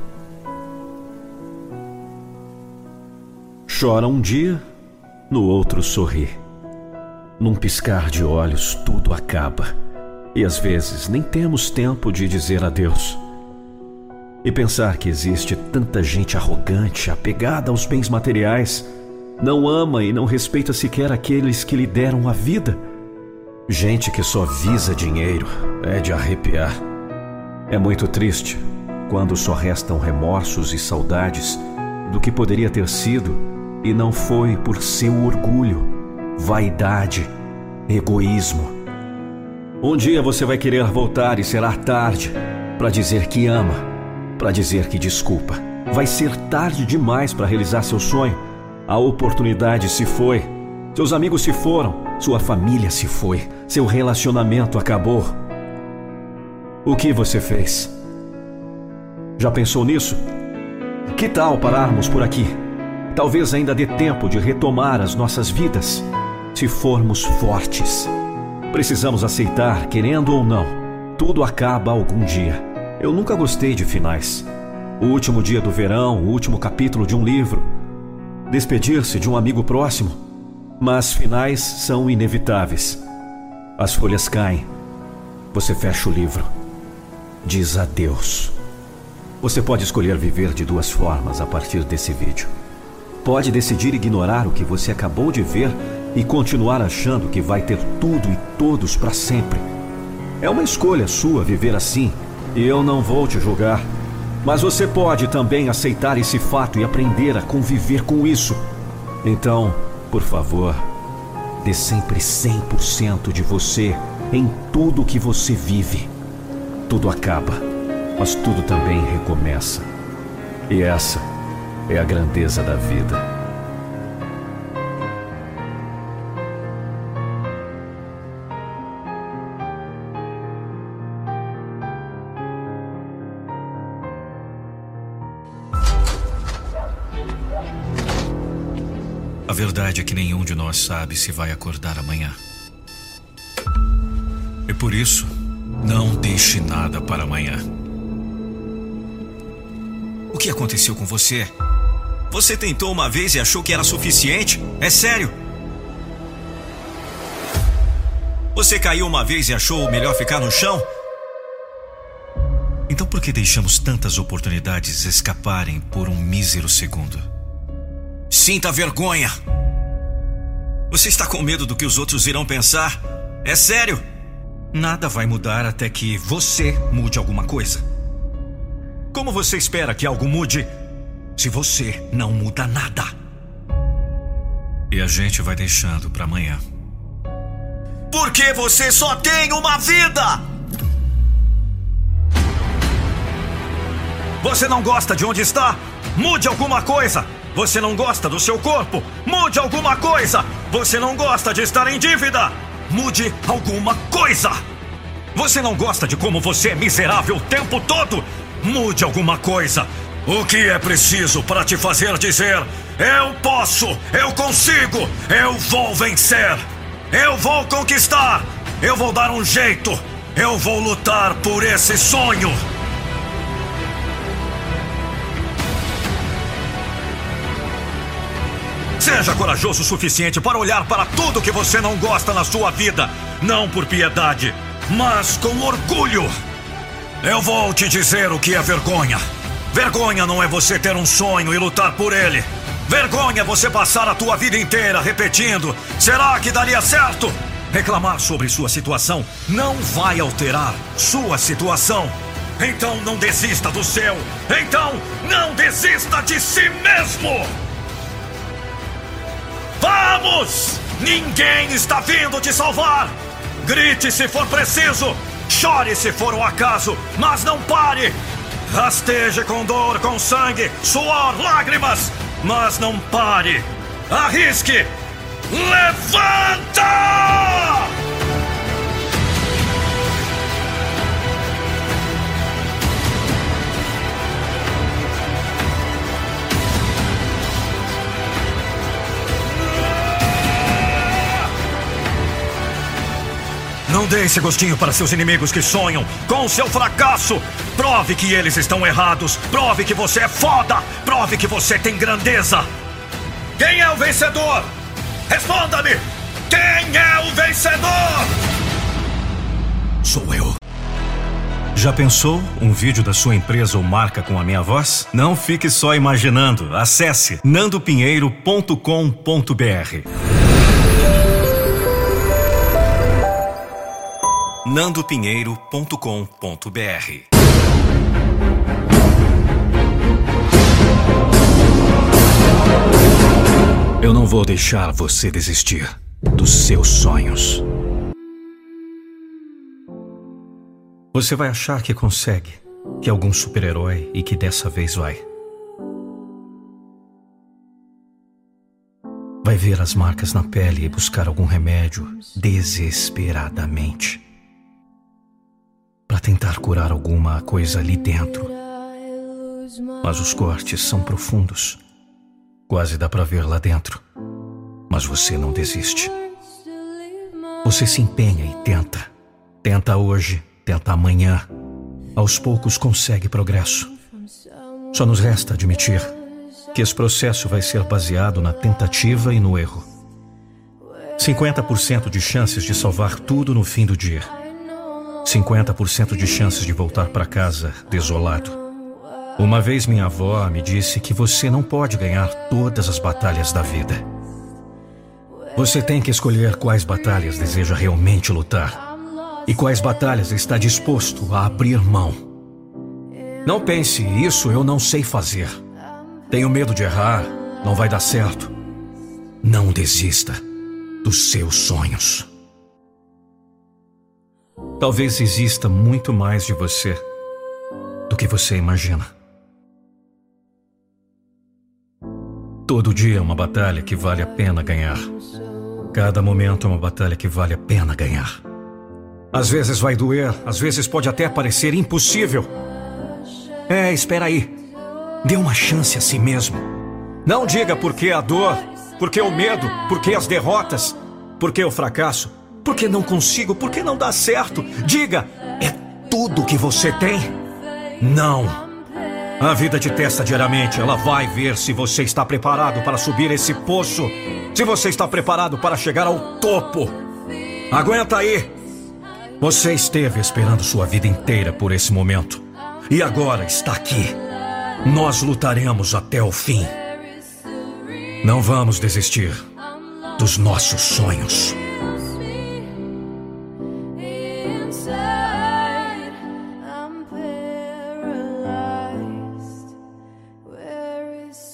Chora um dia, no outro sorri. Num piscar de olhos, tudo acaba. E às vezes nem temos tempo de dizer adeus. E pensar que existe tanta gente arrogante, apegada aos bens materiais, não ama e não respeita sequer aqueles que lhe deram a vida. Gente que só visa dinheiro é de arrepiar. É muito triste quando só restam remorsos e saudades do que poderia ter sido e não foi por seu orgulho, vaidade, egoísmo. Um dia você vai querer voltar e será tarde para dizer que ama, para dizer que desculpa. Vai ser tarde demais para realizar seu sonho a oportunidade se foi. Seus amigos se foram. Sua família se foi. Seu relacionamento acabou. O que você fez? Já pensou nisso? Que tal pararmos por aqui? Talvez ainda dê tempo de retomar as nossas vidas, se formos fortes. Precisamos aceitar, querendo ou não, tudo acaba algum dia. Eu nunca gostei de finais. O último dia do verão, o último capítulo de um livro, despedir-se de um amigo próximo, mas finais são inevitáveis. As folhas caem. Você fecha o livro. Diz adeus. Você pode escolher viver de duas formas a partir desse vídeo. Pode decidir ignorar o que você acabou de ver e continuar achando que vai ter tudo e todos para sempre. É uma escolha sua viver assim e eu não vou te julgar. Mas você pode também aceitar esse fato e aprender a conviver com isso. Então, por favor, dê sempre 100% de você em tudo que você vive. Tudo acaba, mas tudo também recomeça. E essa é a grandeza da vida. verdade é que nenhum de nós sabe se vai acordar amanhã. E por isso, não deixe nada para amanhã. O que aconteceu com você? Você tentou uma vez e achou que era suficiente? É sério? Você caiu uma vez e achou melhor ficar no chão? Então por que deixamos tantas oportunidades escaparem por um mísero segundo? Sinta vergonha. Você está com medo do que os outros irão pensar? É sério? Nada vai mudar até que você mude alguma coisa. Como você espera que algo mude se você não muda nada? E a gente vai deixando para amanhã. Porque você só tem uma vida! Você não gosta de onde está? Mude alguma coisa! Você não gosta do seu corpo? Mude alguma coisa! Você não gosta de estar em dívida? Mude alguma coisa! Você não gosta de como você é miserável o tempo todo? Mude alguma coisa! O que é preciso para te fazer dizer: Eu posso, eu consigo, eu vou vencer, eu vou conquistar, eu vou dar um jeito, eu vou lutar por esse sonho! Seja corajoso o suficiente para olhar para tudo que você não gosta na sua vida, não por piedade, mas com orgulho. Eu vou te dizer o que é vergonha. Vergonha não é você ter um sonho e lutar por ele. Vergonha é você passar a tua vida inteira repetindo: será que daria certo? Reclamar sobre sua situação não vai alterar sua situação. Então não desista do seu. Então não desista de si mesmo. Vamos! Ninguém está vindo te salvar! Grite se for preciso! Chore se for o acaso, mas não pare! Rasteje com dor, com sangue, suor, lágrimas, mas não pare! Arrisque! Levanta! Não dê esse gostinho para seus inimigos que sonham com seu fracasso. Prove que eles estão errados. Prove que você é foda. Prove que você tem grandeza. Quem é o vencedor? Responda-me! Quem é o vencedor? Sou eu. Já pensou um vídeo da sua empresa ou marca com a minha voz? Não fique só imaginando. Acesse nandopinheiro.com.br. nandopinheiro.com.br Eu não vou deixar você desistir dos seus sonhos. Você vai achar que consegue, que é algum super-herói e que dessa vez vai. Vai ver as marcas na pele e buscar algum remédio desesperadamente para tentar curar alguma coisa ali dentro. Mas os cortes são profundos. Quase dá para ver lá dentro. Mas você não desiste. Você se empenha e tenta. Tenta hoje, tenta amanhã. Aos poucos consegue progresso. Só nos resta admitir que esse processo vai ser baseado na tentativa e no erro. 50% de chances de salvar tudo no fim do dia. 50% de chances de voltar para casa desolado. Uma vez minha avó me disse que você não pode ganhar todas as batalhas da vida. Você tem que escolher quais batalhas deseja realmente lutar e quais batalhas está disposto a abrir mão. Não pense, isso eu não sei fazer. Tenho medo de errar, não vai dar certo. Não desista dos seus sonhos. Talvez exista muito mais de você do que você imagina. Todo dia é uma batalha que vale a pena ganhar. Cada momento é uma batalha que vale a pena ganhar. Às vezes vai doer, às vezes pode até parecer impossível. É, espera aí. Dê uma chance a si mesmo. Não diga por que a dor, por que o medo, por que as derrotas, por que o fracasso, por que não consigo, por que não dá certo. Diga, é tudo que você tem? Não. A vida te testa diariamente. Ela vai ver se você está preparado para subir esse poço. Se você está preparado para chegar ao topo. Aguenta aí. Você esteve esperando sua vida inteira por esse momento. E agora está aqui. Nós lutaremos até o fim. Não vamos desistir dos nossos sonhos.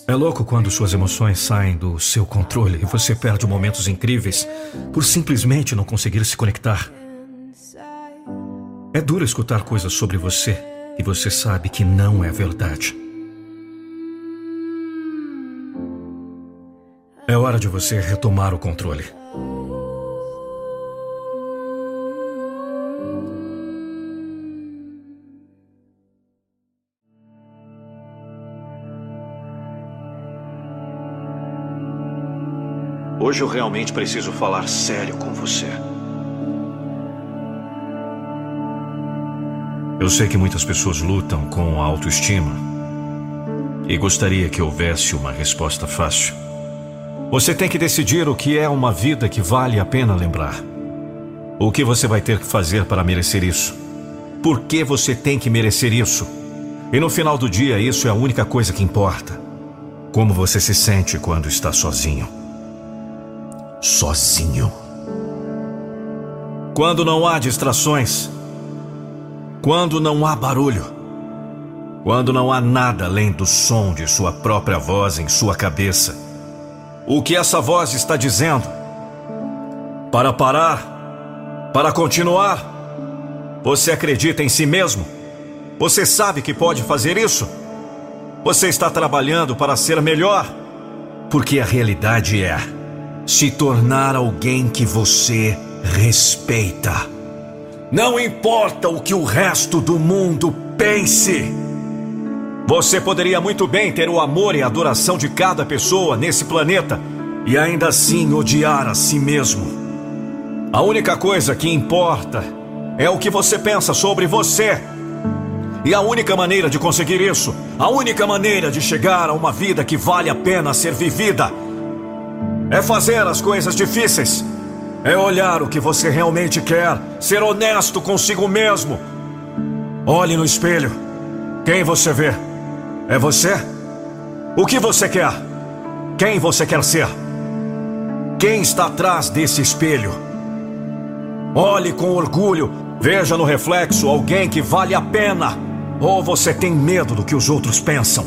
É louco quando suas emoções saem do seu controle e você perde momentos incríveis por simplesmente não conseguir se conectar. É duro escutar coisas sobre você e você sabe que não é verdade. É hora de você retomar o controle. Hoje eu realmente preciso falar sério com você. Eu sei que muitas pessoas lutam com a autoestima e gostaria que houvesse uma resposta fácil. Você tem que decidir o que é uma vida que vale a pena lembrar. O que você vai ter que fazer para merecer isso? Por que você tem que merecer isso? E no final do dia, isso é a única coisa que importa. Como você se sente quando está sozinho sozinho. Quando não há distrações, quando não há barulho, quando não há nada além do som de sua própria voz em sua cabeça, o que essa voz está dizendo? Para parar? Para continuar? Você acredita em si mesmo? Você sabe que pode fazer isso? Você está trabalhando para ser melhor? Porque a realidade é se tornar alguém que você respeita. Não importa o que o resto do mundo pense. Você poderia muito bem ter o amor e a adoração de cada pessoa nesse planeta e ainda assim odiar a si mesmo. A única coisa que importa é o que você pensa sobre você. E a única maneira de conseguir isso, a única maneira de chegar a uma vida que vale a pena ser vivida, é fazer as coisas difíceis. É olhar o que você realmente quer, ser honesto consigo mesmo. Olhe no espelho. Quem você vê? É você? O que você quer? Quem você quer ser? Quem está atrás desse espelho? Olhe com orgulho, veja no reflexo alguém que vale a pena. Ou você tem medo do que os outros pensam?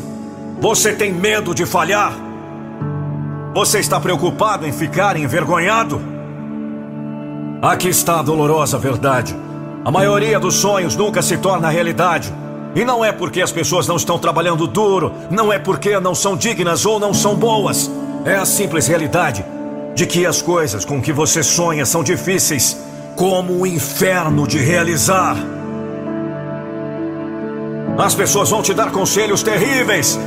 Você tem medo de falhar? Você está preocupado em ficar envergonhado? Aqui está a dolorosa verdade. A maioria dos sonhos nunca se torna realidade. E não é porque as pessoas não estão trabalhando duro, não é porque não são dignas ou não são boas. É a simples realidade de que as coisas com que você sonha são difíceis, como o inferno de realizar. As pessoas vão te dar conselhos terríveis.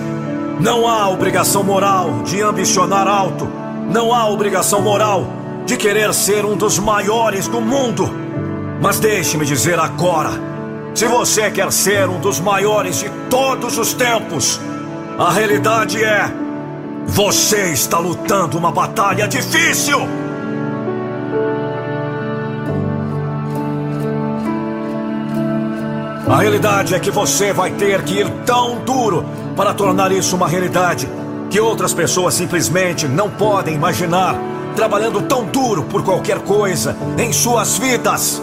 Não há obrigação moral de ambicionar alto. Não há obrigação moral de querer ser um dos maiores do mundo. Mas deixe-me dizer agora: se você quer ser um dos maiores de todos os tempos, a realidade é: você está lutando uma batalha difícil. A realidade é que você vai ter que ir tão duro para tornar isso uma realidade que outras pessoas simplesmente não podem imaginar, trabalhando tão duro por qualquer coisa em suas vidas.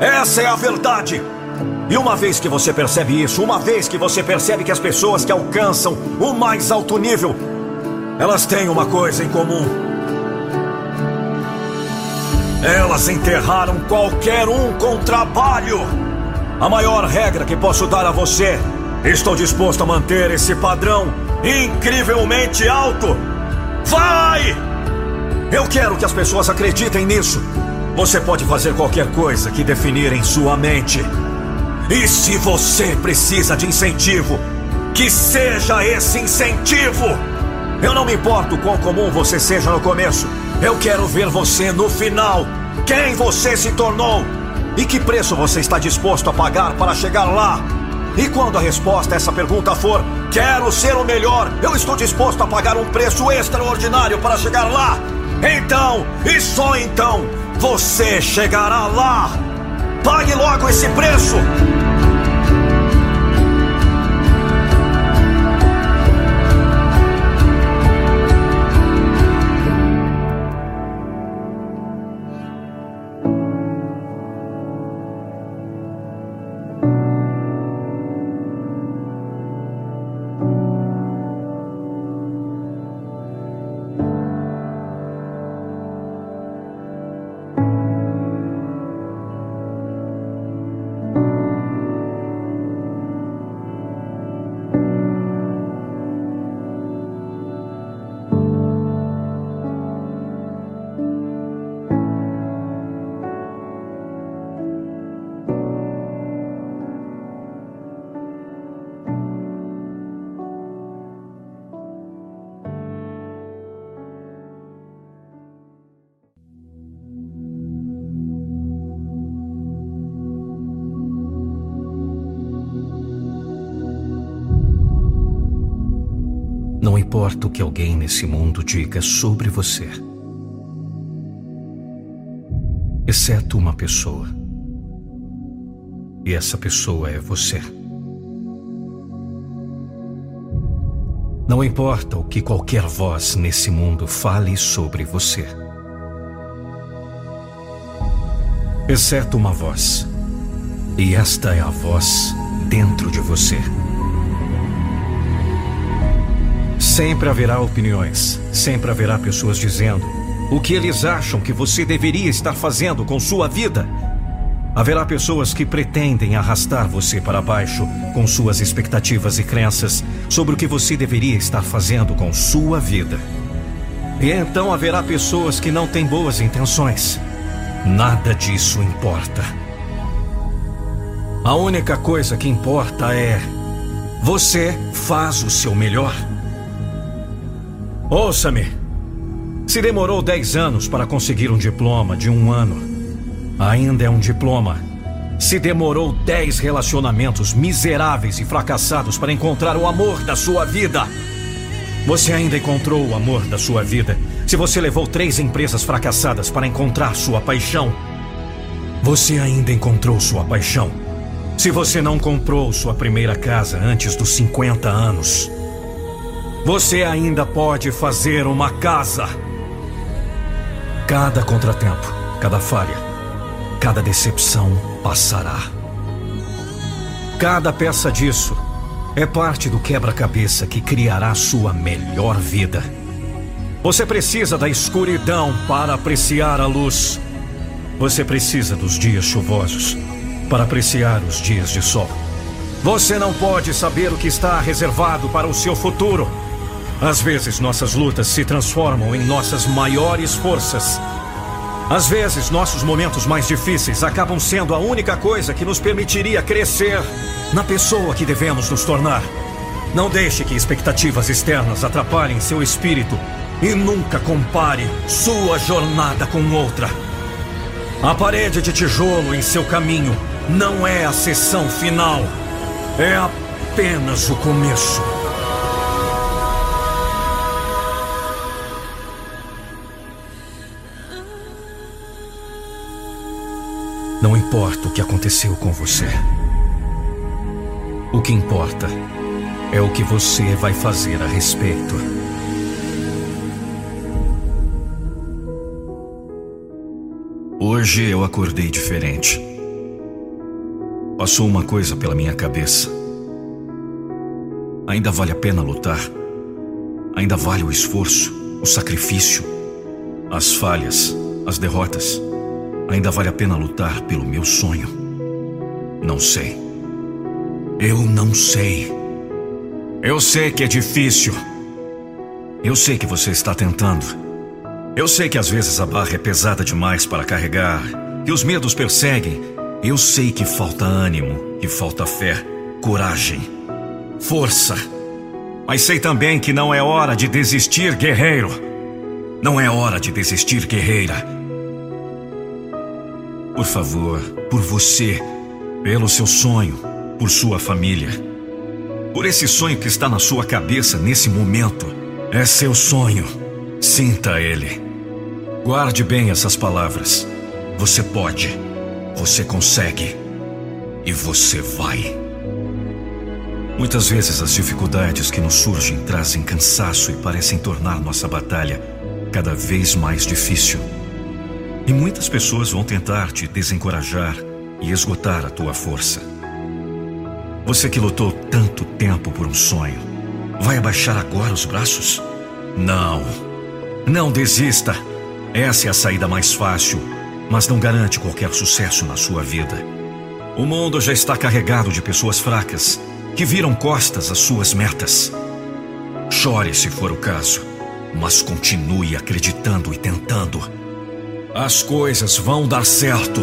Essa é a verdade. E uma vez que você percebe isso, uma vez que você percebe que as pessoas que alcançam o mais alto nível, elas têm uma coisa em comum. Elas enterraram qualquer um com trabalho. A maior regra que posso dar a você: estou disposto a manter esse padrão incrivelmente alto. Vai! Eu quero que as pessoas acreditem nisso. Você pode fazer qualquer coisa que definir em sua mente. E se você precisa de incentivo, que seja esse incentivo. Eu não me importo quão comum você seja no começo. Eu quero ver você no final. Quem você se tornou e que preço você está disposto a pagar para chegar lá? E quando a resposta a essa pergunta for: Quero ser o melhor, eu estou disposto a pagar um preço extraordinário para chegar lá. Então, e só então, você chegará lá. Pague logo esse preço. Importa o que alguém nesse mundo diga sobre você, exceto uma pessoa. E essa pessoa é você. Não importa o que qualquer voz nesse mundo fale sobre você, exceto uma voz. E esta é a voz dentro de você. Sempre haverá opiniões, sempre haverá pessoas dizendo o que eles acham que você deveria estar fazendo com sua vida. Haverá pessoas que pretendem arrastar você para baixo com suas expectativas e crenças sobre o que você deveria estar fazendo com sua vida. E então haverá pessoas que não têm boas intenções. Nada disso importa. A única coisa que importa é você faz o seu melhor. Ouça-me. Se demorou 10 anos para conseguir um diploma de um ano, Ainda é um diploma. Se demorou dez relacionamentos miseráveis e fracassados para encontrar o amor da sua vida. Você ainda encontrou o amor da sua vida. Se você levou três empresas fracassadas para encontrar sua paixão, você ainda encontrou sua paixão. Se você não comprou sua primeira casa antes dos 50 anos, você ainda pode fazer uma casa. Cada contratempo, cada falha, cada decepção passará. Cada peça disso é parte do quebra-cabeça que criará sua melhor vida. Você precisa da escuridão para apreciar a luz. Você precisa dos dias chuvosos para apreciar os dias de sol. Você não pode saber o que está reservado para o seu futuro às vezes, nossas lutas se transformam em nossas maiores forças. Às vezes, nossos momentos mais difíceis acabam sendo a única coisa que nos permitiria crescer na pessoa que devemos nos tornar. Não deixe que expectativas externas atrapalhem seu espírito e nunca compare sua jornada com outra. A parede de tijolo em seu caminho não é a sessão final, é apenas o começo. Não importa o que aconteceu com você. O que importa é o que você vai fazer a respeito. Hoje eu acordei diferente. Passou uma coisa pela minha cabeça. Ainda vale a pena lutar. Ainda vale o esforço, o sacrifício, as falhas, as derrotas. Ainda vale a pena lutar pelo meu sonho? Não sei. Eu não sei. Eu sei que é difícil. Eu sei que você está tentando. Eu sei que às vezes a barra é pesada demais para carregar, que os medos perseguem. Eu sei que falta ânimo, que falta fé, coragem, força. Mas sei também que não é hora de desistir, guerreiro. Não é hora de desistir, guerreira. Por favor, por você, pelo seu sonho, por sua família. Por esse sonho que está na sua cabeça nesse momento. É seu sonho. Sinta ele. Guarde bem essas palavras. Você pode. Você consegue. E você vai. Muitas vezes as dificuldades que nos surgem trazem cansaço e parecem tornar nossa batalha cada vez mais difícil. E muitas pessoas vão tentar te desencorajar e esgotar a tua força. Você que lutou tanto tempo por um sonho, vai abaixar agora os braços? Não. Não desista. Essa é a saída mais fácil, mas não garante qualquer sucesso na sua vida. O mundo já está carregado de pessoas fracas que viram costas às suas metas. Chore se for o caso, mas continue acreditando e tentando as coisas vão dar certo.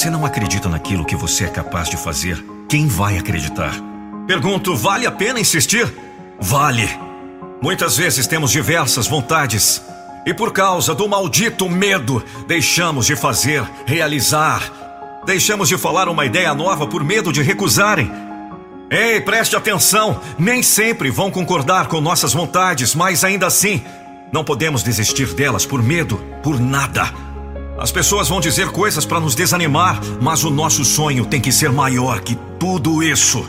Você não acredita naquilo que você é capaz de fazer, quem vai acreditar? Pergunto: vale a pena insistir? Vale. Muitas vezes temos diversas vontades e, por causa do maldito medo, deixamos de fazer, realizar. Deixamos de falar uma ideia nova por medo de recusarem. Ei, preste atenção! Nem sempre vão concordar com nossas vontades, mas ainda assim, não podemos desistir delas por medo, por nada. As pessoas vão dizer coisas para nos desanimar, mas o nosso sonho tem que ser maior que tudo isso.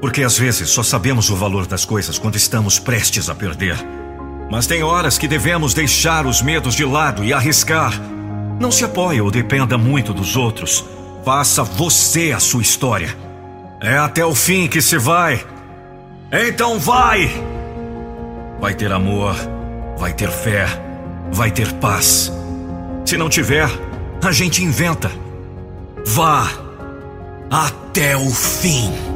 Porque às vezes só sabemos o valor das coisas quando estamos prestes a perder. Mas tem horas que devemos deixar os medos de lado e arriscar. Não se apoie ou dependa muito dos outros. Faça você a sua história. É até o fim que se vai. Então vai! Vai ter amor, vai ter fé, vai ter paz. Se não tiver, a gente inventa. Vá! até o fim.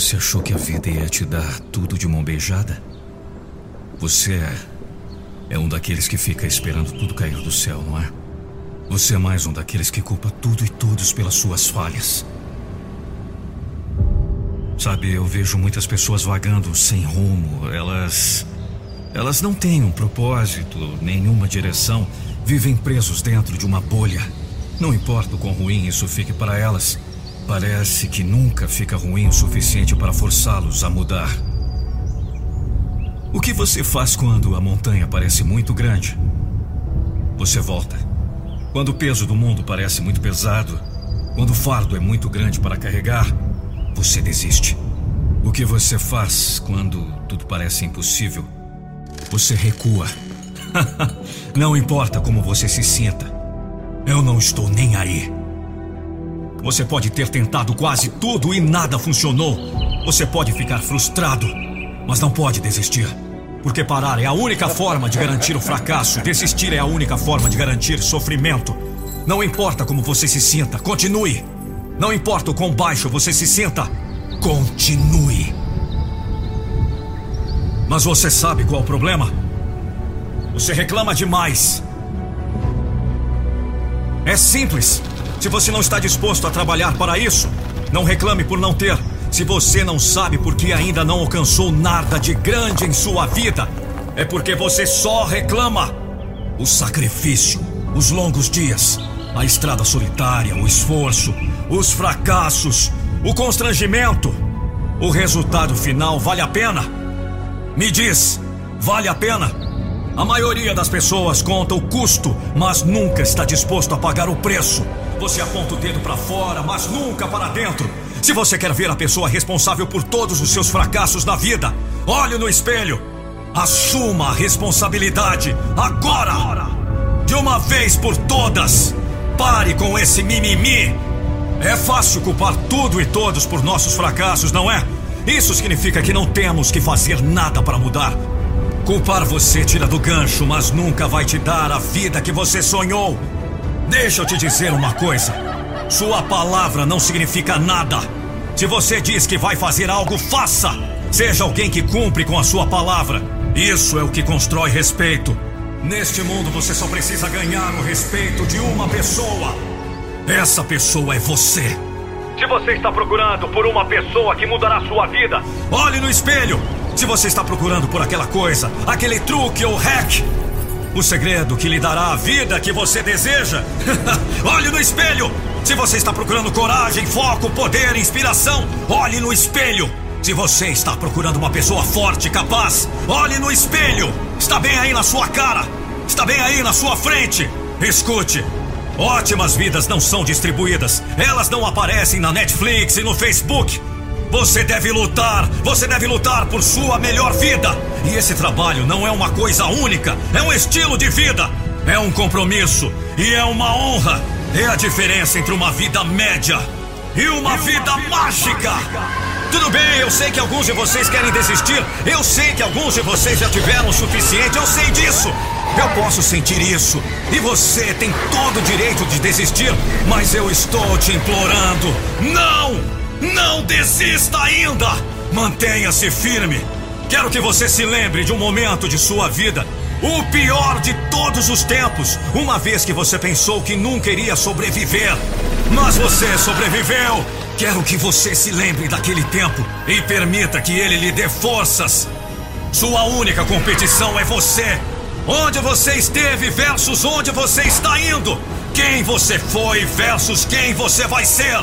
Você achou que a vida ia te dar tudo de mão beijada? Você é, é um daqueles que fica esperando tudo cair do céu, não é? Você é mais um daqueles que culpa tudo e todos pelas suas falhas. Sabe, eu vejo muitas pessoas vagando sem rumo. Elas. Elas não têm um propósito, nenhuma direção. Vivem presos dentro de uma bolha. Não importa o quão ruim isso fique para elas. Parece que nunca fica ruim o suficiente para forçá-los a mudar. O que você faz quando a montanha parece muito grande? Você volta. Quando o peso do mundo parece muito pesado, quando o fardo é muito grande para carregar, você desiste. O que você faz quando tudo parece impossível? Você recua. [laughs] não importa como você se sinta. Eu não estou nem aí. Você pode ter tentado quase tudo e nada funcionou. Você pode ficar frustrado, mas não pode desistir. Porque parar é a única forma de garantir o fracasso. Desistir é a única forma de garantir sofrimento. Não importa como você se sinta, continue. Não importa o quão baixo você se sinta, continue. Mas você sabe qual é o problema? Você reclama demais. É simples. Se você não está disposto a trabalhar para isso, não reclame por não ter. Se você não sabe por que ainda não alcançou nada de grande em sua vida, é porque você só reclama. O sacrifício, os longos dias, a estrada solitária, o esforço, os fracassos, o constrangimento. O resultado final vale a pena? Me diz, vale a pena? A maioria das pessoas conta o custo, mas nunca está disposto a pagar o preço. Você aponta o dedo para fora, mas nunca para dentro. Se você quer ver a pessoa responsável por todos os seus fracassos na vida, olhe no espelho. Assuma a responsabilidade agora! De uma vez por todas! Pare com esse mimimi! É fácil culpar tudo e todos por nossos fracassos, não é? Isso significa que não temos que fazer nada para mudar. Culpar você tira do gancho, mas nunca vai te dar a vida que você sonhou. Deixa eu te dizer uma coisa. Sua palavra não significa nada. Se você diz que vai fazer algo, faça. Seja alguém que cumpre com a sua palavra. Isso é o que constrói respeito. Neste mundo você só precisa ganhar o respeito de uma pessoa. Essa pessoa é você. Se você está procurando por uma pessoa que mudará sua vida, olhe no espelho. Se você está procurando por aquela coisa, aquele truque ou hack, o segredo que lhe dará a vida que você deseja. [laughs] olhe no espelho. Se você está procurando coragem, foco, poder, inspiração, olhe no espelho. Se você está procurando uma pessoa forte, capaz, olhe no espelho. Está bem aí na sua cara. Está bem aí na sua frente. Escute. Ótimas vidas não são distribuídas. Elas não aparecem na Netflix e no Facebook. Você deve lutar, você deve lutar por sua melhor vida. E esse trabalho não é uma coisa única, é um estilo de vida, é um compromisso e é uma honra. É a diferença entre uma vida média e uma, vida, mágica. Tudo bem, eu sei que alguns de vocês querem desistir. Eu sei que alguns de vocês já tiveram o suficiente. Eu sei disso. Eu posso sentir isso. E você tem todo o direito de desistir. Mas eu estou te implorando. Não! Não desista ainda! Mantenha-se firme. Quero que você se lembre de um momento de sua vida. O pior de todos os tempos. Uma vez que você pensou que nunca iria sobreviver. Mas você sobreviveu. Quero que você se lembre daquele tempo e permita que ele lhe dê forças. Sua única competição é você. Onde você esteve versus onde você está indo. Quem você foi versus quem você vai ser.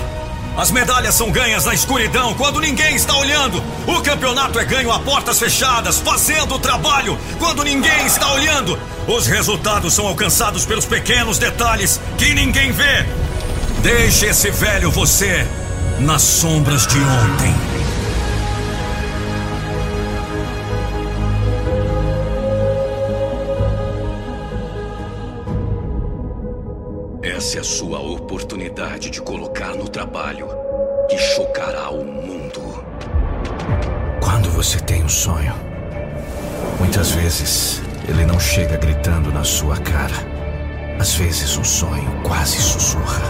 As medalhas são ganhas na escuridão, quando ninguém está olhando. O campeonato é ganho a portas fechadas, fazendo o trabalho, quando ninguém está olhando. Os resultados são alcançados pelos pequenos detalhes que ninguém vê. Deixe esse velho você nas sombras de ontem. Essa é a sua oportunidade de colocar no trabalho que chocará o mundo. Quando você tem um sonho, muitas vezes ele não chega gritando na sua cara. Às vezes um sonho quase sussurra.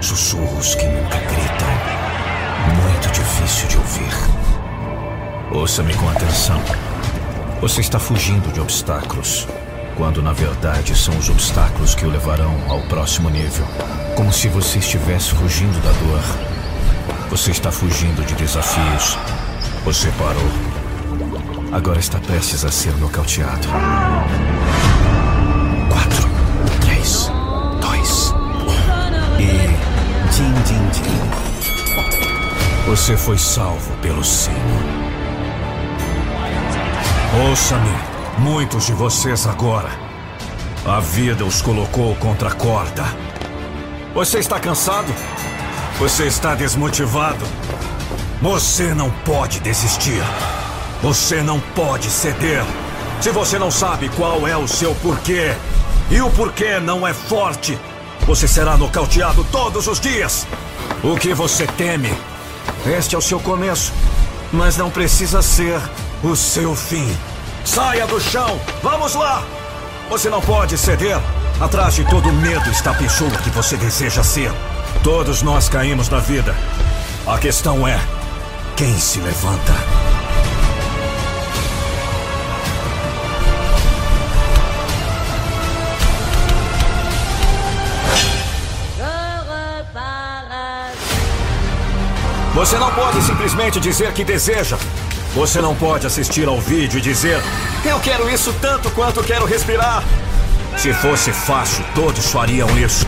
Sussurros que nunca gritam. Muito difícil de ouvir. Ouça-me com atenção. Você está fugindo de obstáculos quando na verdade são os obstáculos que o levarão ao próximo nível. Como se você estivesse fugindo da dor. Você está fugindo de desafios. Você parou. Agora está prestes a ser nocauteado. Quatro, três, dois, um. E. Din, din, din. Você foi salvo pelo sino. Ouça-me. Muitos de vocês agora. A vida os colocou contra a corda. Você está cansado? Você está desmotivado? Você não pode desistir. Você não pode ceder. Se você não sabe qual é o seu porquê, e o porquê não é forte, você será nocauteado todos os dias. O que você teme? Este é o seu começo, mas não precisa ser o seu fim. Saia do chão! Vamos lá! Você não pode ceder. Atrás de todo medo está a pessoa que você deseja ser. Todos nós caímos na vida. A questão é: quem se levanta? Você não pode simplesmente dizer que deseja. Você não pode assistir ao vídeo e dizer: Eu quero isso tanto quanto quero respirar. Se fosse fácil, todos fariam isso.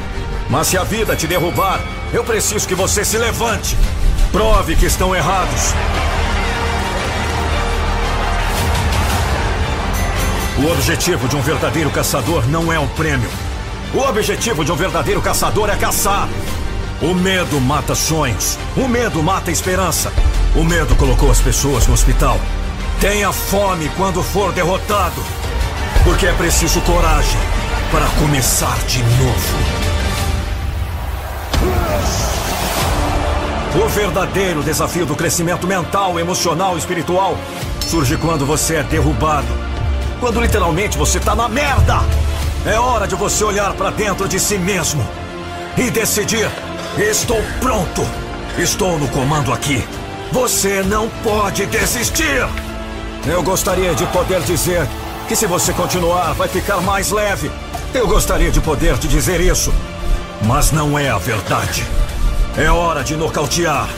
Mas se a vida te derrubar, eu preciso que você se levante. Prove que estão errados. O objetivo de um verdadeiro caçador não é um prêmio. O objetivo de um verdadeiro caçador é caçar. O medo mata sonhos. O medo mata esperança. O medo colocou as pessoas no hospital. Tenha fome quando for derrotado. Porque é preciso coragem para começar de novo. O verdadeiro desafio do crescimento mental, emocional e espiritual surge quando você é derrubado. Quando literalmente você está na merda. É hora de você olhar para dentro de si mesmo e decidir: estou pronto. Estou no comando aqui. Você não pode desistir! Eu gostaria de poder dizer que se você continuar, vai ficar mais leve. Eu gostaria de poder te dizer isso. Mas não é a verdade. É hora de nocautear.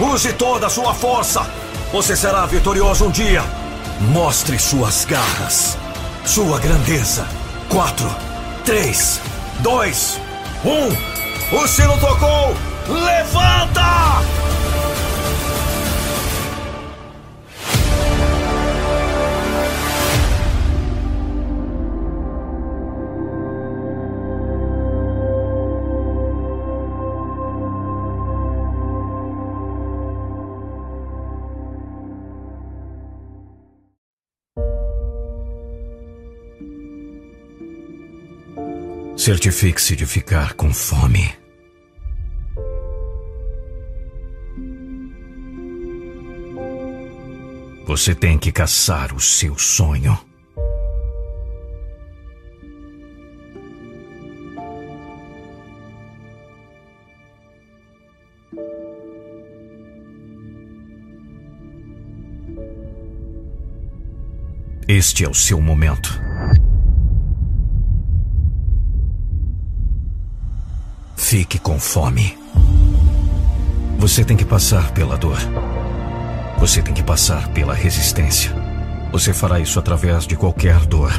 Use toda a sua força. Você será vitorioso um dia. Mostre suas garras. Sua grandeza. Quatro, três, dois, um. O sino tocou. Levanta! Certifique-se de ficar com fome. Você tem que caçar o seu sonho. Este é o seu momento. Fique com fome. Você tem que passar pela dor. Você tem que passar pela resistência. Você fará isso através de qualquer dor.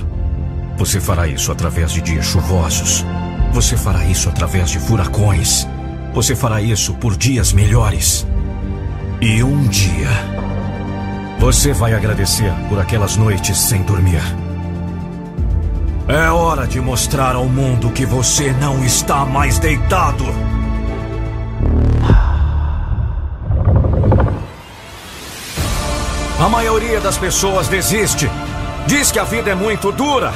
Você fará isso através de dias chuvosos. Você fará isso através de furacões. Você fará isso por dias melhores. E um dia, você vai agradecer por aquelas noites sem dormir. É hora de mostrar ao mundo que você não está mais deitado. A maioria das pessoas desiste. Diz que a vida é muito dura.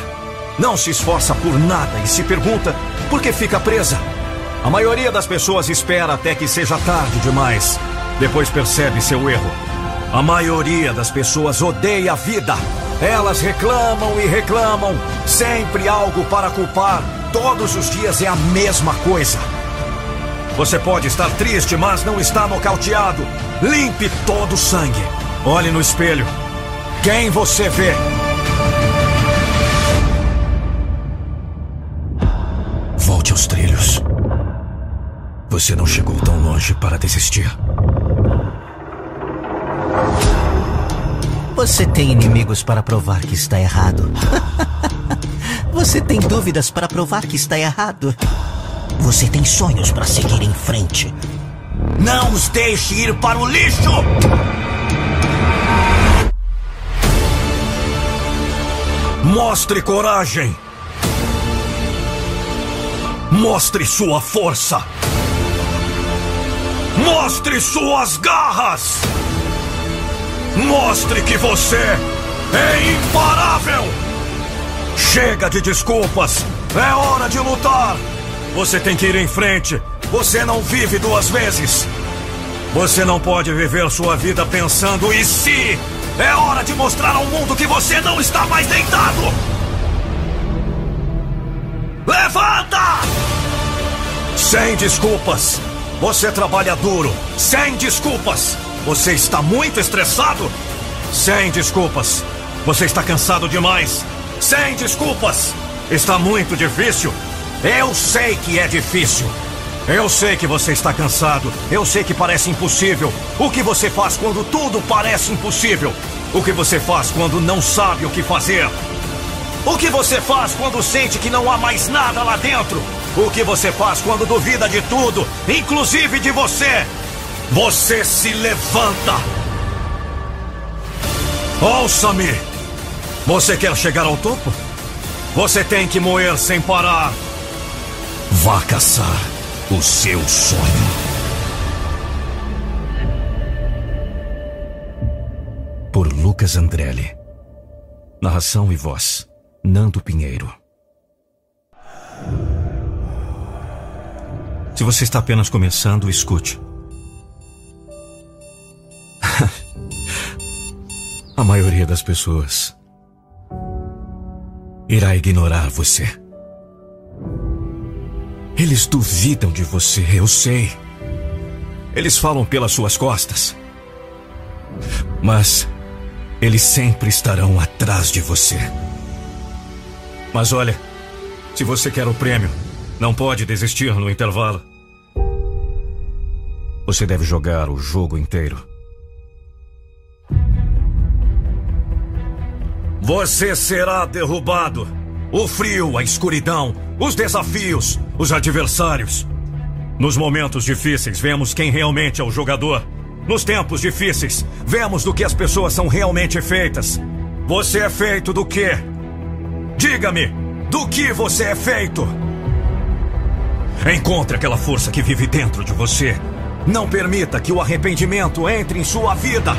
Não se esforça por nada e se pergunta por que fica presa. A maioria das pessoas espera até que seja tarde demais. Depois percebe seu erro. A maioria das pessoas odeia a vida. Elas reclamam e reclamam. Sempre algo para culpar. Todos os dias é a mesma coisa. Você pode estar triste, mas não está nocauteado. Limpe todo o sangue. Olhe no espelho. Quem você vê? Volte aos trilhos. Você não chegou tão longe para desistir. Você tem inimigos para provar que está errado. [laughs] Você tem dúvidas para provar que está errado. Você tem sonhos para seguir em frente. Não os deixe ir para o lixo! Mostre coragem! Mostre sua força! Mostre suas garras! Mostre que você é imparável! Chega de desculpas! É hora de lutar! Você tem que ir em frente! Você não vive duas vezes! Você não pode viver sua vida pensando e se é hora de mostrar ao mundo que você não está mais deitado! Levanta! Sem desculpas! Você trabalha duro! Sem desculpas! Você está muito estressado? Sem desculpas! Você está cansado demais? Sem desculpas! Está muito difícil? Eu sei que é difícil! Eu sei que você está cansado. Eu sei que parece impossível. O que você faz quando tudo parece impossível? O que você faz quando não sabe o que fazer? O que você faz quando sente que não há mais nada lá dentro? O que você faz quando duvida de tudo, inclusive de você? Você se levanta! Ouça-me! Você quer chegar ao topo? Você tem que moer sem parar. Vá caçar o seu sonho. Por Lucas Andrelli. Narração e voz: Nando Pinheiro. Se você está apenas começando, escute. A maioria das pessoas irá ignorar você. Eles duvidam de você, eu sei. Eles falam pelas suas costas. Mas eles sempre estarão atrás de você. Mas olha, se você quer o prêmio, não pode desistir no intervalo. Você deve jogar o jogo inteiro. Você será derrubado. O frio, a escuridão, os desafios, os adversários. Nos momentos difíceis, vemos quem realmente é o jogador. Nos tempos difíceis, vemos do que as pessoas são realmente feitas. Você é feito do quê? Diga-me, do que você é feito? Encontre aquela força que vive dentro de você. Não permita que o arrependimento entre em sua vida.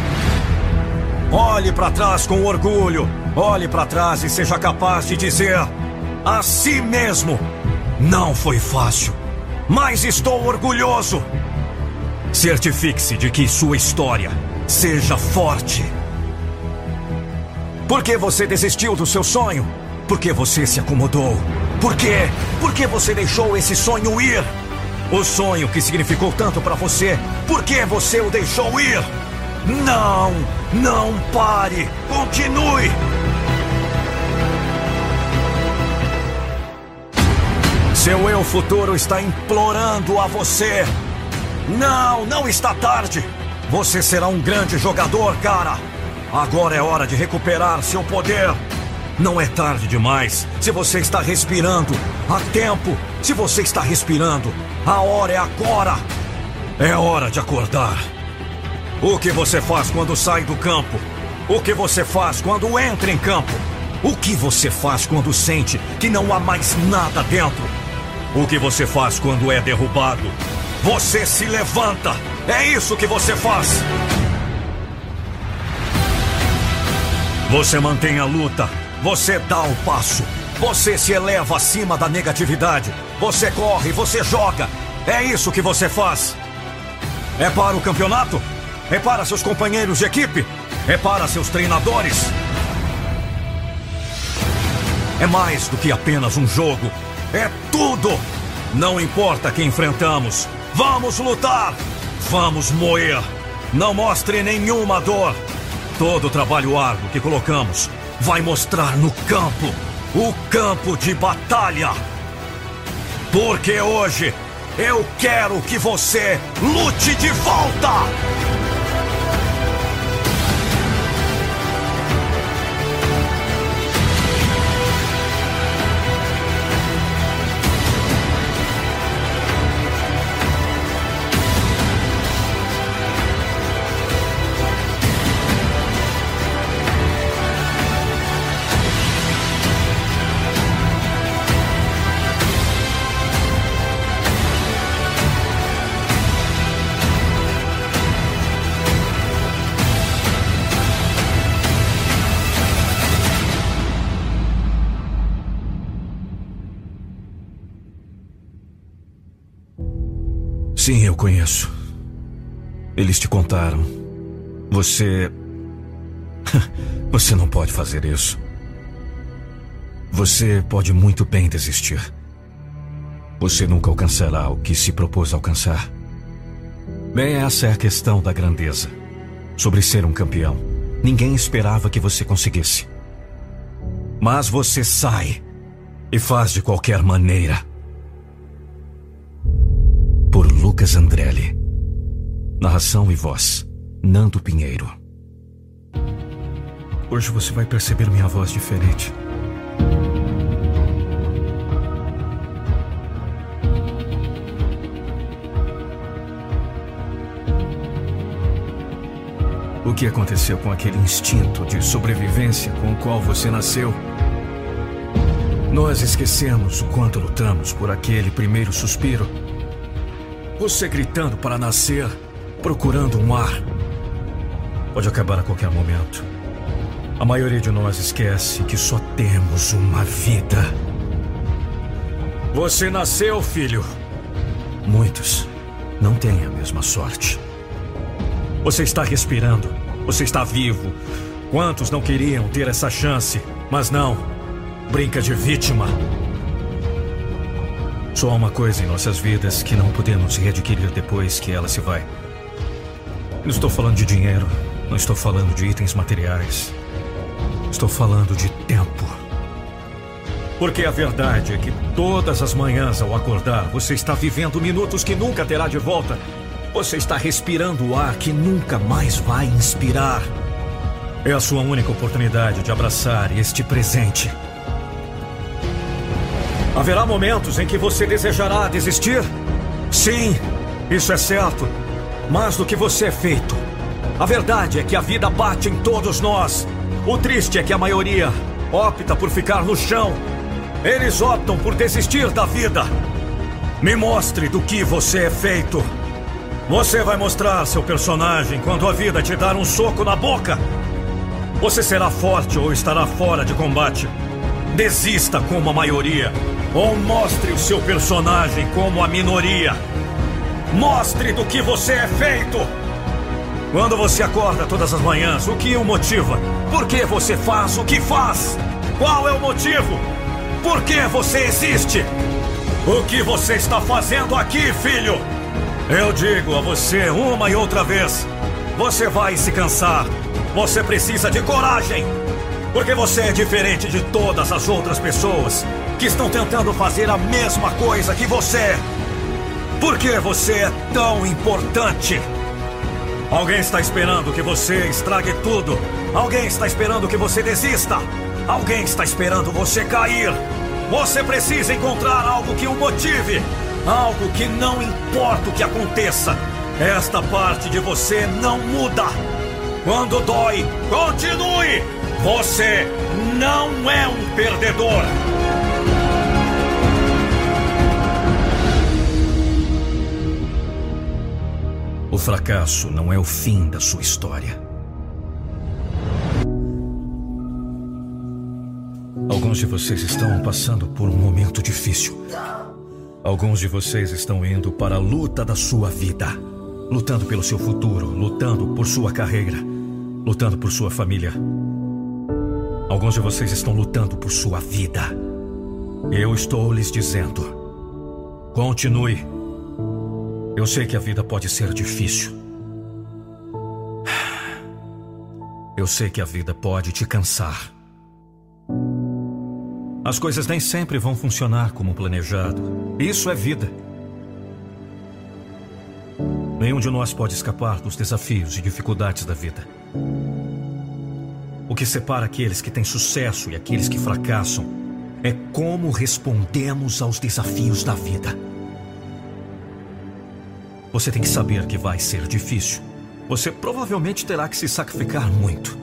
Olhe para trás com orgulho. Olhe para trás e seja capaz de dizer a si mesmo: Não foi fácil, mas estou orgulhoso. Certifique-se de que sua história seja forte. Por que você desistiu do seu sonho? Por que você se acomodou? Por quê? Por que você deixou esse sonho ir? O sonho que significou tanto para você, por que você o deixou ir? Não! Não pare! Continue! Seu eu futuro está implorando a você. Não, não está tarde. Você será um grande jogador, cara. Agora é hora de recuperar seu poder. Não é tarde demais. Se você está respirando, há tempo. Se você está respirando, a hora é agora. É hora de acordar. O que você faz quando sai do campo? O que você faz quando entra em campo? O que você faz quando sente que não há mais nada dentro? O que você faz quando é derrubado? Você se levanta. É isso que você faz. Você mantém a luta. Você dá o passo. Você se eleva acima da negatividade. Você corre, você joga. É isso que você faz. É para o campeonato? É para seus companheiros de equipe? É para seus treinadores? É mais do que apenas um jogo. É tudo! Não importa quem enfrentamos. Vamos lutar! Vamos moer! Não mostre nenhuma dor. Todo o trabalho árduo que colocamos vai mostrar no campo o campo de batalha. Porque hoje eu quero que você lute de volta! Sim, eu conheço. Eles te contaram. Você. [laughs] Você não pode fazer isso. Você pode muito bem desistir. Você nunca alcançará o que se propôs alcançar. Bem, essa é a questão da grandeza. Sobre ser um campeão. Ninguém esperava que você conseguisse. Mas você sai e faz de qualquer maneira. Lucas Andrelli. Narração e voz: Nando Pinheiro. Hoje você vai perceber minha voz diferente. O que aconteceu com aquele instinto de sobrevivência com o qual você nasceu? Nós esquecemos o quanto lutamos por aquele primeiro suspiro você gritando para nascer, procurando um ar. Pode acabar a qualquer momento. A maioria de nós esquece que só temos uma vida. Você nasceu, filho. Muitos não têm a mesma sorte. Você está respirando. Você está vivo. Quantos não queriam ter essa chance, mas não. Brinca de vítima. Só há uma coisa em nossas vidas que não podemos readquirir depois que ela se vai. Não estou falando de dinheiro, não estou falando de itens materiais. Estou falando de tempo. Porque a verdade é que todas as manhãs ao acordar, você está vivendo minutos que nunca terá de volta. Você está respirando o ar que nunca mais vai inspirar. É a sua única oportunidade de abraçar este presente. Haverá momentos em que você desejará desistir? Sim, isso é certo. Mas do que você é feito? A verdade é que a vida bate em todos nós. O triste é que a maioria opta por ficar no chão. Eles optam por desistir da vida. Me mostre do que você é feito. Você vai mostrar seu personagem quando a vida te dar um soco na boca. Você será forte ou estará fora de combate. Desista como a maioria. Ou mostre o seu personagem como a minoria. Mostre do que você é feito. Quando você acorda todas as manhãs, o que o motiva? Por que você faz o que faz? Qual é o motivo? Por que você existe? O que você está fazendo aqui, filho? Eu digo a você uma e outra vez: você vai se cansar. Você precisa de coragem. Porque você é diferente de todas as outras pessoas que estão tentando fazer a mesma coisa que você. Por que você é tão importante? Alguém está esperando que você estrague tudo. Alguém está esperando que você desista. Alguém está esperando você cair. Você precisa encontrar algo que o motive. Algo que não importa o que aconteça. Esta parte de você não muda. Quando dói, continue. Você não é um perdedor. O fracasso não é o fim da sua história. Alguns de vocês estão passando por um momento difícil. Alguns de vocês estão indo para a luta da sua vida, lutando pelo seu futuro, lutando por sua carreira, lutando por sua família. Alguns de vocês estão lutando por sua vida. Eu estou lhes dizendo: continue. Eu sei que a vida pode ser difícil. Eu sei que a vida pode te cansar. As coisas nem sempre vão funcionar como planejado. Isso é vida. Nenhum de nós pode escapar dos desafios e dificuldades da vida. O que separa aqueles que têm sucesso e aqueles que fracassam é como respondemos aos desafios da vida. Você tem que saber que vai ser difícil. Você provavelmente terá que se sacrificar muito.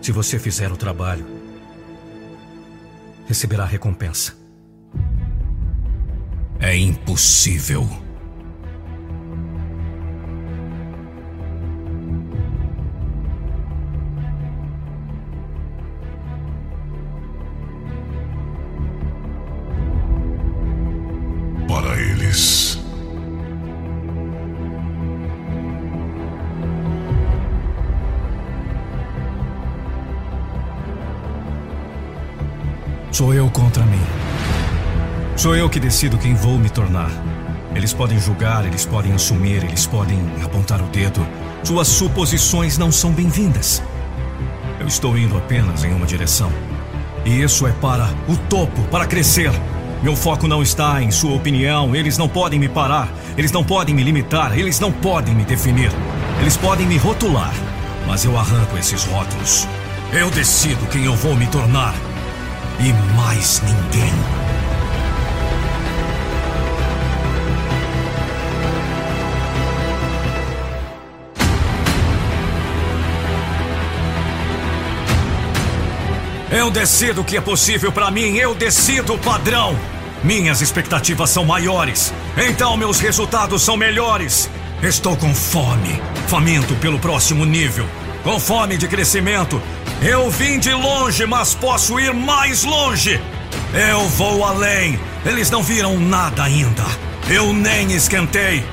Se você fizer o trabalho, receberá recompensa. É impossível. Eu que decido quem vou me tornar. Eles podem julgar, eles podem assumir, eles podem apontar o dedo. Suas suposições não são bem-vindas. Eu estou indo apenas em uma direção. E isso é para o topo, para crescer. Meu foco não está em sua opinião. Eles não podem me parar. Eles não podem me limitar. Eles não podem me definir. Eles podem me rotular. Mas eu arranco esses rótulos. Eu decido quem eu vou me tornar. E mais ninguém. Eu decido o que é possível para mim, eu decido o padrão. Minhas expectativas são maiores, então meus resultados são melhores. Estou com fome, faminto pelo próximo nível, com fome de crescimento. Eu vim de longe, mas posso ir mais longe. Eu vou além. Eles não viram nada ainda. Eu nem esquentei.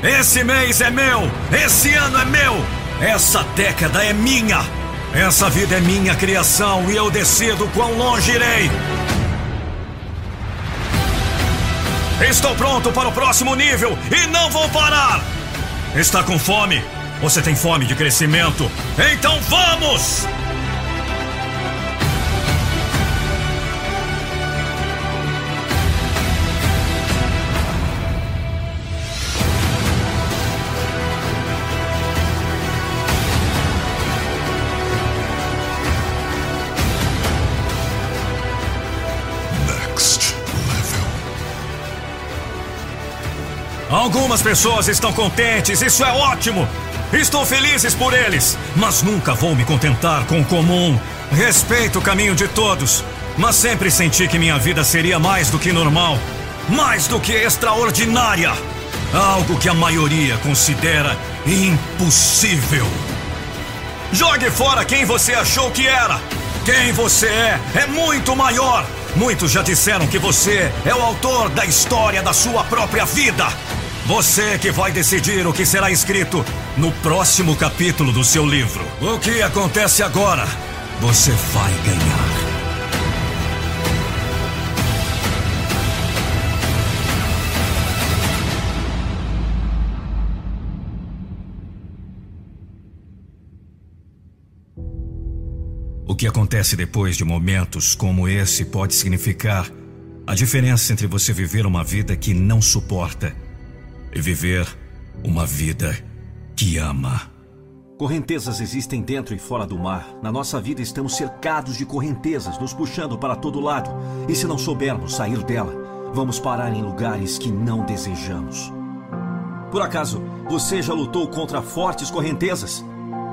Esse mês é meu, esse ano é meu, essa década é minha. Essa vida é minha criação e eu decido quão longe irei. Estou pronto para o próximo nível e não vou parar. Está com fome? Você tem fome de crescimento? Então vamos! Algumas pessoas estão contentes, isso é ótimo. Estou felizes por eles, mas nunca vou me contentar com o comum. Respeito o caminho de todos, mas sempre senti que minha vida seria mais do que normal, mais do que extraordinária. Algo que a maioria considera impossível. Jogue fora quem você achou que era. Quem você é é muito maior. Muitos já disseram que você é o autor da história da sua própria vida. Você que vai decidir o que será escrito no próximo capítulo do seu livro. O que acontece agora? Você vai ganhar. O que acontece depois de momentos como esse pode significar a diferença entre você viver uma vida que não suporta e viver uma vida que ama. Correntezas existem dentro e fora do mar. Na nossa vida estamos cercados de correntezas, nos puxando para todo lado. E se não soubermos sair dela, vamos parar em lugares que não desejamos. Por acaso, você já lutou contra fortes correntezas?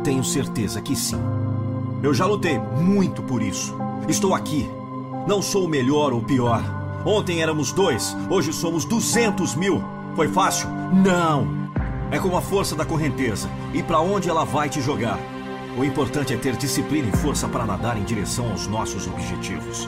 Tenho certeza que sim. Eu já lutei muito por isso. Estou aqui. Não sou o melhor ou pior. Ontem éramos dois, hoje somos 200 mil. Foi fácil? Não! É como a força da correnteza e para onde ela vai te jogar. O importante é ter disciplina e força para nadar em direção aos nossos objetivos.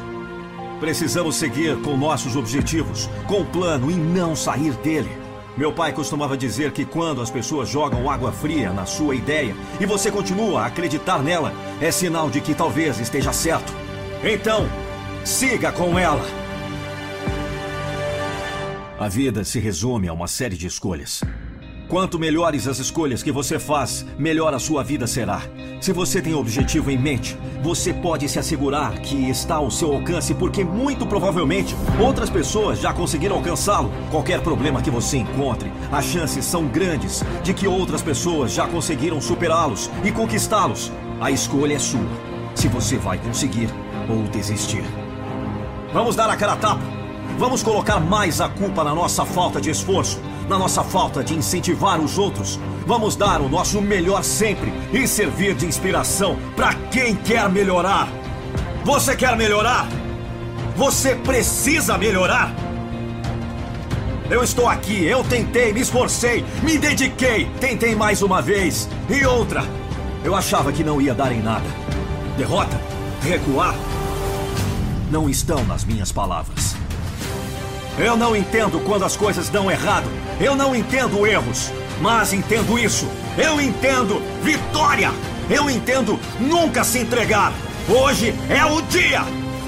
Precisamos seguir com nossos objetivos, com o plano e não sair dele. Meu pai costumava dizer que quando as pessoas jogam água fria na sua ideia e você continua a acreditar nela, é sinal de que talvez esteja certo. Então, siga com ela. A vida se resume a uma série de escolhas. Quanto melhores as escolhas que você faz, melhor a sua vida será. Se você tem objetivo em mente, você pode se assegurar que está ao seu alcance, porque muito provavelmente outras pessoas já conseguiram alcançá-lo. Qualquer problema que você encontre, as chances são grandes de que outras pessoas já conseguiram superá-los e conquistá-los. A escolha é sua. Se você vai conseguir ou desistir. Vamos dar a cara a tapa. Vamos colocar mais a culpa na nossa falta de esforço na nossa falta de incentivar os outros. Vamos dar o nosso melhor sempre e servir de inspiração para quem quer melhorar. Você quer melhorar? Você precisa melhorar? Eu estou aqui, eu tentei, me esforcei, me dediquei, tentei mais uma vez e outra. Eu achava que não ia dar em nada. Derrota? Recuar? Não estão nas minhas palavras. Eu não entendo quando as coisas dão errado. Eu não entendo erros. Mas entendo isso. Eu entendo vitória. Eu entendo nunca se entregar. Hoje é o dia.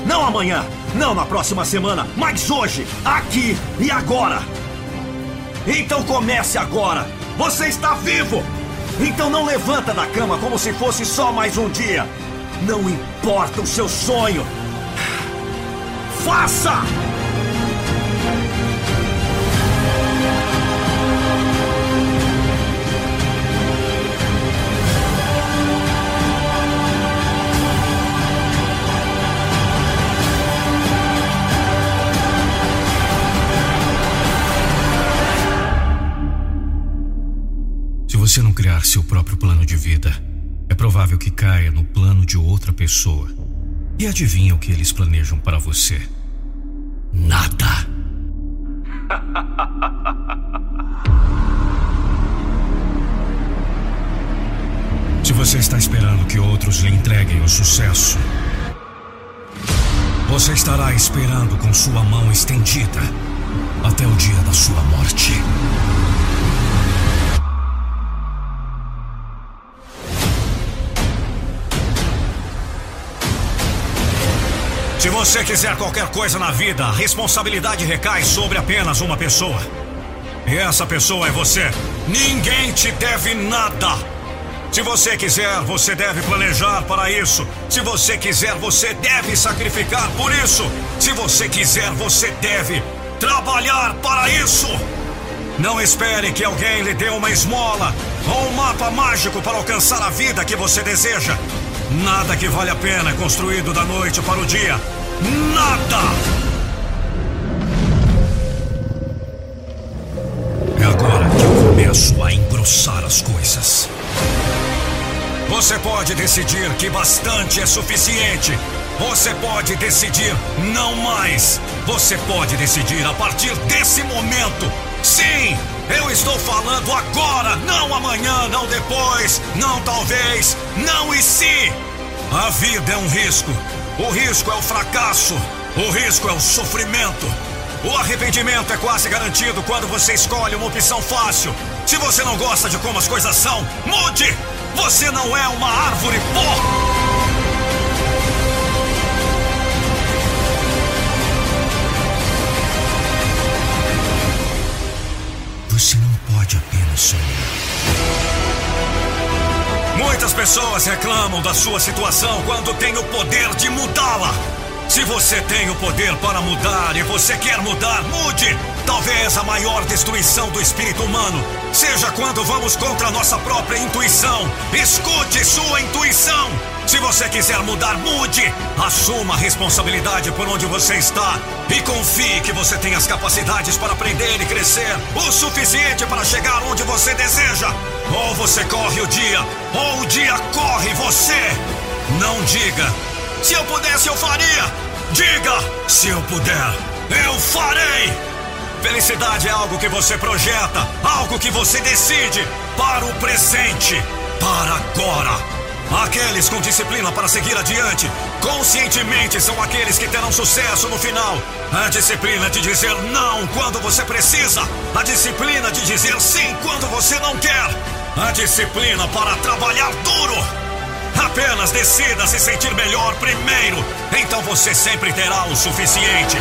Não amanhã, não na próxima semana, mas hoje, aqui e agora. Então comece agora. Você está vivo. Então não levanta da cama como se fosse só mais um dia. Não importa o seu sonho. Faça! Você não criar seu próprio plano de vida, é provável que caia no plano de outra pessoa. E adivinha o que eles planejam para você? Nada. [laughs] Se você está esperando que outros lhe entreguem o sucesso, você estará esperando com sua mão estendida até o dia da sua morte. Se você quiser qualquer coisa na vida, a responsabilidade recai sobre apenas uma pessoa. E essa pessoa é você. Ninguém te deve nada. Se você quiser, você deve planejar para isso. Se você quiser, você deve sacrificar por isso. Se você quiser, você deve trabalhar para isso. Não espere que alguém lhe dê uma esmola ou um mapa mágico para alcançar a vida que você deseja. Nada que vale a pena construído da noite para o dia. Nada! É agora que eu começo a engrossar as coisas. Você pode decidir que bastante é suficiente. Você pode decidir não mais. Você pode decidir a partir desse momento. Sim, eu estou falando agora, não amanhã, não depois, não talvez, não e se. A vida é um risco. O risco é o fracasso. O risco é o sofrimento. O arrependimento é quase garantido quando você escolhe uma opção fácil. Se você não gosta de como as coisas são, mude! Você não é uma árvore pó! Sonhar. Muitas pessoas reclamam da sua situação quando tem o poder de mudá-la. Se você tem o poder para mudar e você quer mudar, mude! Talvez a maior destruição do espírito humano seja quando vamos contra a nossa própria intuição. Escute sua intuição. Se você quiser mudar, mude. Assuma a responsabilidade por onde você está e confie que você tem as capacidades para aprender e crescer o suficiente para chegar onde você deseja. Ou você corre o dia, ou o dia corre você. Não diga, se eu pudesse, eu faria. Diga, se eu puder, eu farei. Felicidade é algo que você projeta, algo que você decide para o presente, para agora. Aqueles com disciplina para seguir adiante, conscientemente são aqueles que terão sucesso no final. A disciplina de dizer não quando você precisa, a disciplina de dizer sim quando você não quer, a disciplina para trabalhar duro. Apenas decida se sentir melhor primeiro, então você sempre terá o suficiente.